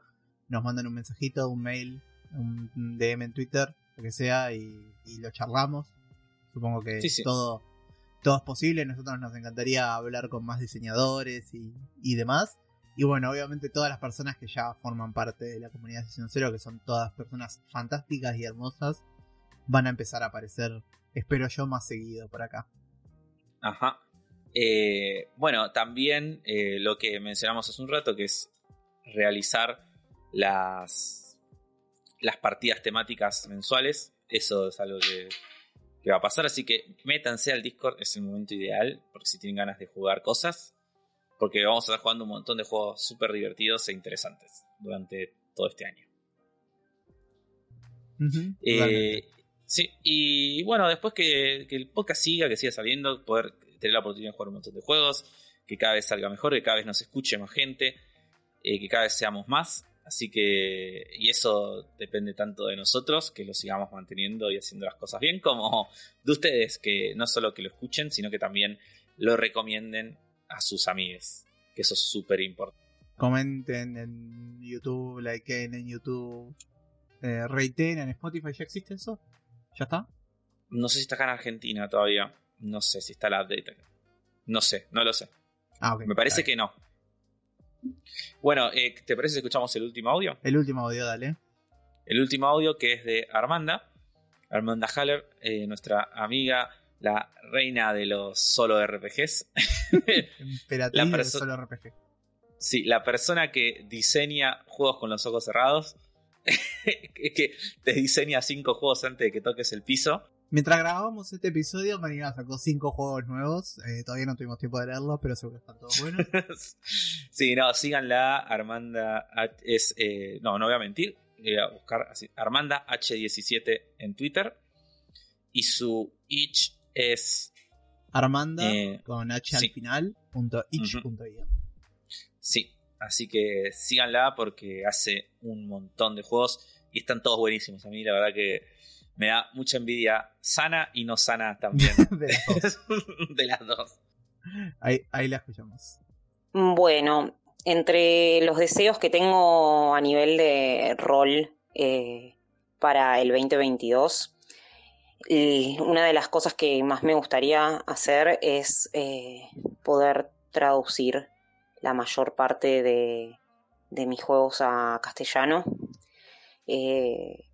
nos mandan un mensajito, un mail, un DM en Twitter, lo que sea, y, y lo charlamos. Supongo que Sí, sí. todo todo es posible. Nosotros nos encantaría hablar con más diseñadores y, y demás. Y bueno, obviamente todas las personas que ya forman parte de la comunidad de Sesión Cero, que son todas personas fantásticas y hermosas, van a empezar a aparecer, espero yo, más seguido por acá. Ajá. Eh, bueno, también eh, lo que mencionamos hace un rato, que es realizar las, las partidas temáticas mensuales. Eso es algo que, que va a pasar. Así que métanse al Discord, es el momento ideal, porque si tienen ganas de jugar cosas. Porque vamos a estar jugando un montón de juegos súper divertidos e interesantes durante todo este año. Eh, sí, y bueno, después que, que el podcast siga, que siga saliendo, poder tener la oportunidad de jugar un montón de juegos, que cada vez salga mejor, que cada vez nos escuche más gente, eh, que cada vez seamos más. Así que, y eso depende tanto de nosotros, que lo sigamos manteniendo y haciendo las cosas bien, como de ustedes, que no solo que lo escuchen, sino que también lo recomienden a sus amigos, que eso es súper importante. Comenten en YouTube, likeen en YouTube, eh, rateen en Spotify. ¿Ya existe eso? ¿Ya está? No sé si está acá en Argentina todavía, no sé si está la update acá. No sé, no lo sé. Ah, ok. Me parece que no. Bueno, eh, ¿te parece si escuchamos el último audio? El último audio, dale. El último audio que es de Armanda. Armanda Haller, eh, nuestra amiga, la reina de los solo RPGs. Emperatriz La solo RPG. sí, la persona que diseña juegos con los ojos cerrados. que te diseña cinco juegos antes de que toques el piso. Mientras grabábamos este episodio, Marina sacó cinco juegos nuevos. Eh, todavía no tuvimos tiempo de leerlos, pero seguro que están todos buenos. sí, no, síganla. Armanda es. eh, no, no voy a mentir. Voy a buscar así. Armanda H17 en Twitter. Y su itch es. Armanda Eh, con H sí. al final, punto itch punto io. Sí. Así que síganla porque hace un montón de juegos. Y están todos buenísimos. A mí, la verdad que me da mucha envidia sana y no sana también. De las dos. de las dos. Ahí, ahí la escuchamos. Bueno, entre los deseos que tengo a nivel de rol eh, para el 2022, y una de las cosas que más me gustaría hacer es eh, poder traducir la mayor parte de, de mis juegos a castellano. Eh,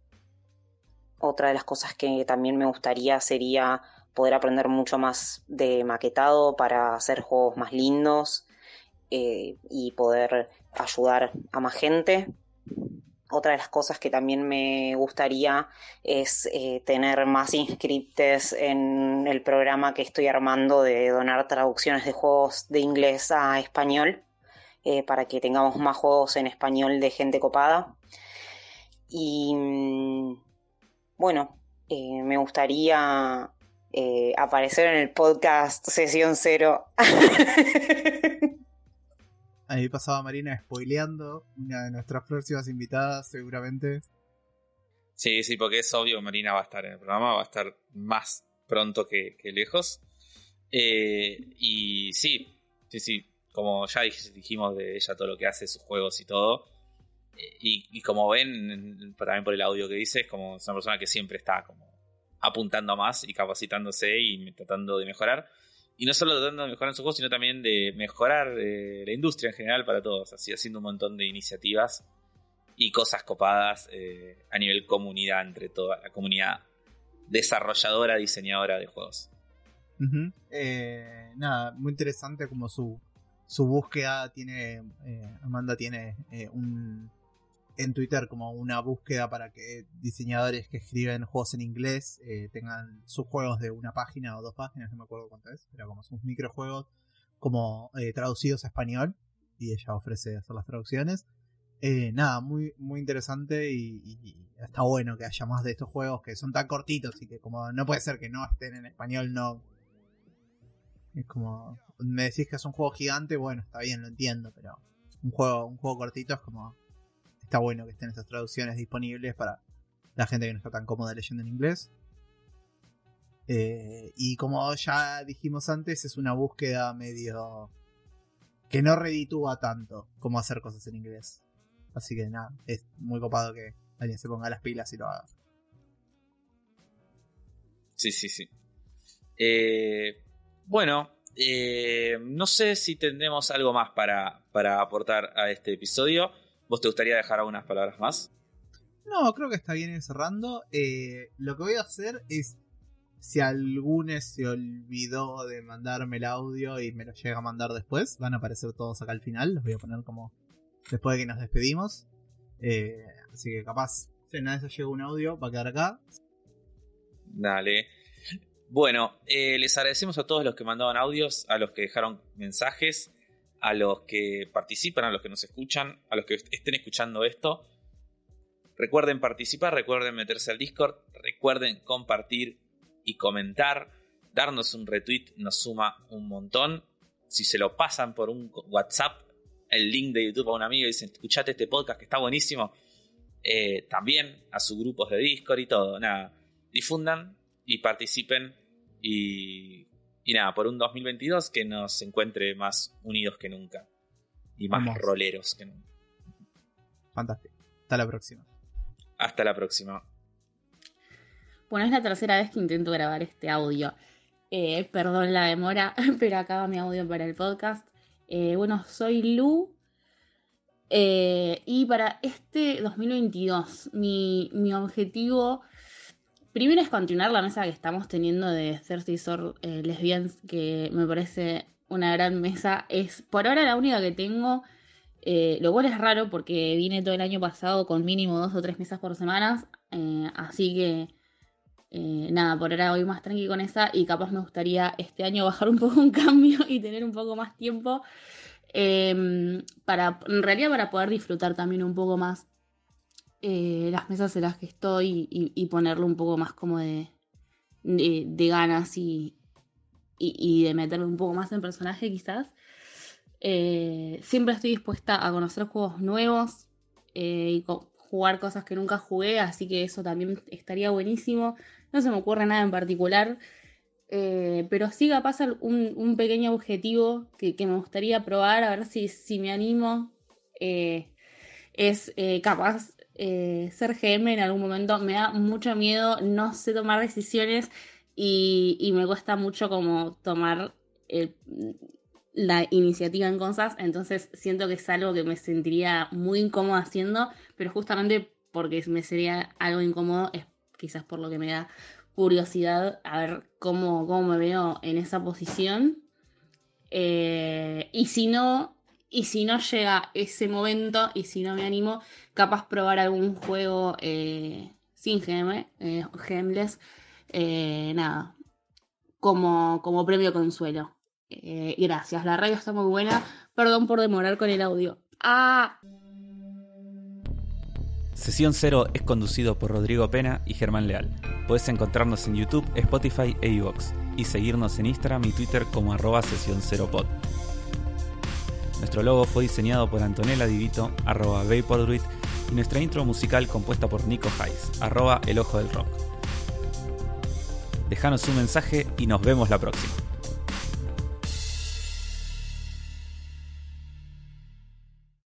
otra de las cosas que también me gustaría sería poder aprender mucho más de maquetado para hacer juegos más lindos eh, y poder ayudar a más gente. Otra de las cosas que también me gustaría es eh, tener más inscriptes en el programa que estoy armando de donar traducciones de juegos de inglés a español eh, para que tengamos más juegos en español de gente copada. Y mm, bueno, eh, me gustaría eh, aparecer en el podcast Sesión Cero. Ahí pasaba Marina spoileando una de nuestras próximas invitadas, seguramente. Sí, sí, porque es obvio, Marina va a estar en el programa, va a estar más pronto que, que lejos. Eh, y sí, sí, sí, como ya dij- dijimos de ella todo lo que hace, sus juegos y todo. Y, y como ven, en- también por el audio que dice, es como es una persona que siempre está como apuntando a más y capacitándose y tratando de mejorar. Y no solo tratando de mejorar en sus juegos, sino también de mejorar eh, la industria en general para todos, así haciendo un montón de iniciativas y cosas copadas eh, a nivel comunidad entre toda la comunidad desarrolladora, diseñadora de juegos. Eh, nada, muy interesante como su, su búsqueda tiene, eh, Amanda tiene eh, un en Twitter como una búsqueda para que diseñadores que escriben juegos en inglés eh, tengan sus juegos de una página o dos páginas, no me acuerdo cuánto es, pero como sus microjuegos como eh, traducidos a español y ella ofrece hacer las traducciones. Eh, nada, muy, muy interesante y, y está bueno que haya más de estos juegos que son tan cortitos y que como no puede ser que no estén en español, no, es como. Me decís que es un juego gigante, bueno, está bien, lo entiendo, pero un juego, un juego cortito es como. Está bueno que estén estas traducciones disponibles para la gente que no está tan cómoda leyendo en inglés. Eh, y como ya dijimos antes, es una búsqueda medio que no reditúa tanto como hacer cosas en inglés. Así que nada, es muy copado que alguien se ponga las pilas y lo haga. Sí, sí, sí. Eh, bueno, eh, no sé si tendremos algo más para, para aportar a este episodio. ¿Vos te gustaría dejar algunas palabras más? No, creo que está bien ir cerrando. Eh, lo que voy a hacer es, si alguno se olvidó de mandarme el audio y me lo llega a mandar después, van a aparecer todos acá al final. Los voy a poner como después de que nos despedimos. Eh, así que capaz, si una vez llega un audio, va a quedar acá. Dale. Bueno, eh, les agradecemos a todos los que mandaban audios, a los que dejaron mensajes, a los que participan, a los que nos escuchan, a los que estén escuchando esto. Recuerden participar, recuerden meterse al Discord, recuerden compartir y comentar. Darnos un retweet nos suma un montón. Si se lo pasan por un WhatsApp, el link de YouTube a un amigo y dicen, escuchate este podcast que está buenísimo. Eh, también a sus grupos de Discord y todo. Nada, difundan y participen. Y, y nada, por un 2022 que nos encuentre más unidos que nunca. Y más Vamos. roleros que nunca. Fantástico. Hasta la próxima. Hasta la próxima. Bueno, es la tercera vez que intento grabar este audio. Eh, perdón la demora, pero acá va mi audio para el podcast. Eh, bueno, soy Lu. eh, y para este 2022, mi, mi objetivo primero es continuar la mesa que estamos teniendo de Thirsty Sword eh, Lesbians, que me parece una gran mesa. Es por ahora la única que tengo. eh, lo cual es raro porque vine todo el año pasado con mínimo dos o tres mesas por semana. eh, así que eh, nada, por ahora voy más tranqui con esa y capaz me gustaría este año bajar un poco un cambio y tener un poco más tiempo para, en realidad para poder disfrutar también un poco más eh, las mesas en las que estoy y, y ponerle un poco más como de, de, ganas y, y, de meterme un poco más en personaje quizás. Eh, siempre estoy dispuesta a conocer juegos nuevos eh, y jugar cosas que nunca jugué, así que eso también estaría buenísimo. No se me ocurre nada en particular, pero sí capaz un, un pequeño objetivo que, que me gustaría probar, a ver si, si me animo. es capaz eh, ser GM en algún momento. Me da mucho miedo, no sé tomar decisiones y, me cuesta mucho como tomar la iniciativa en cosas, entonces siento que es algo que me sentiría muy incómoda haciendo, pero justamente porque me sería algo incómodo es quizás por lo que me da curiosidad a ver cómo, cómo me veo en esa posición. Eh, y si no, y si no llega ese momento, y si no me animo, capaz probar algún juego eh, sin GM, eh, GMless, eh, nada, como, como premio consuelo. Gracias, la radio está muy buena. Perdón por demorar con el audio. ¡Ah! Sesión Cero es conducido por Rodrigo Pena y Germán Leal. Puedes encontrarnos en YouTube, Spotify e iVoox y seguirnos en Instagram y Twitter como arroba Sesión Cero Pod. Nuestro logo fue diseñado por Antonella Divito, arroba Vapordruid, y nuestra intro musical compuesta por Nico Hayes, arroba El Ojo del Rock. Dejanos un mensaje y nos vemos la próxima.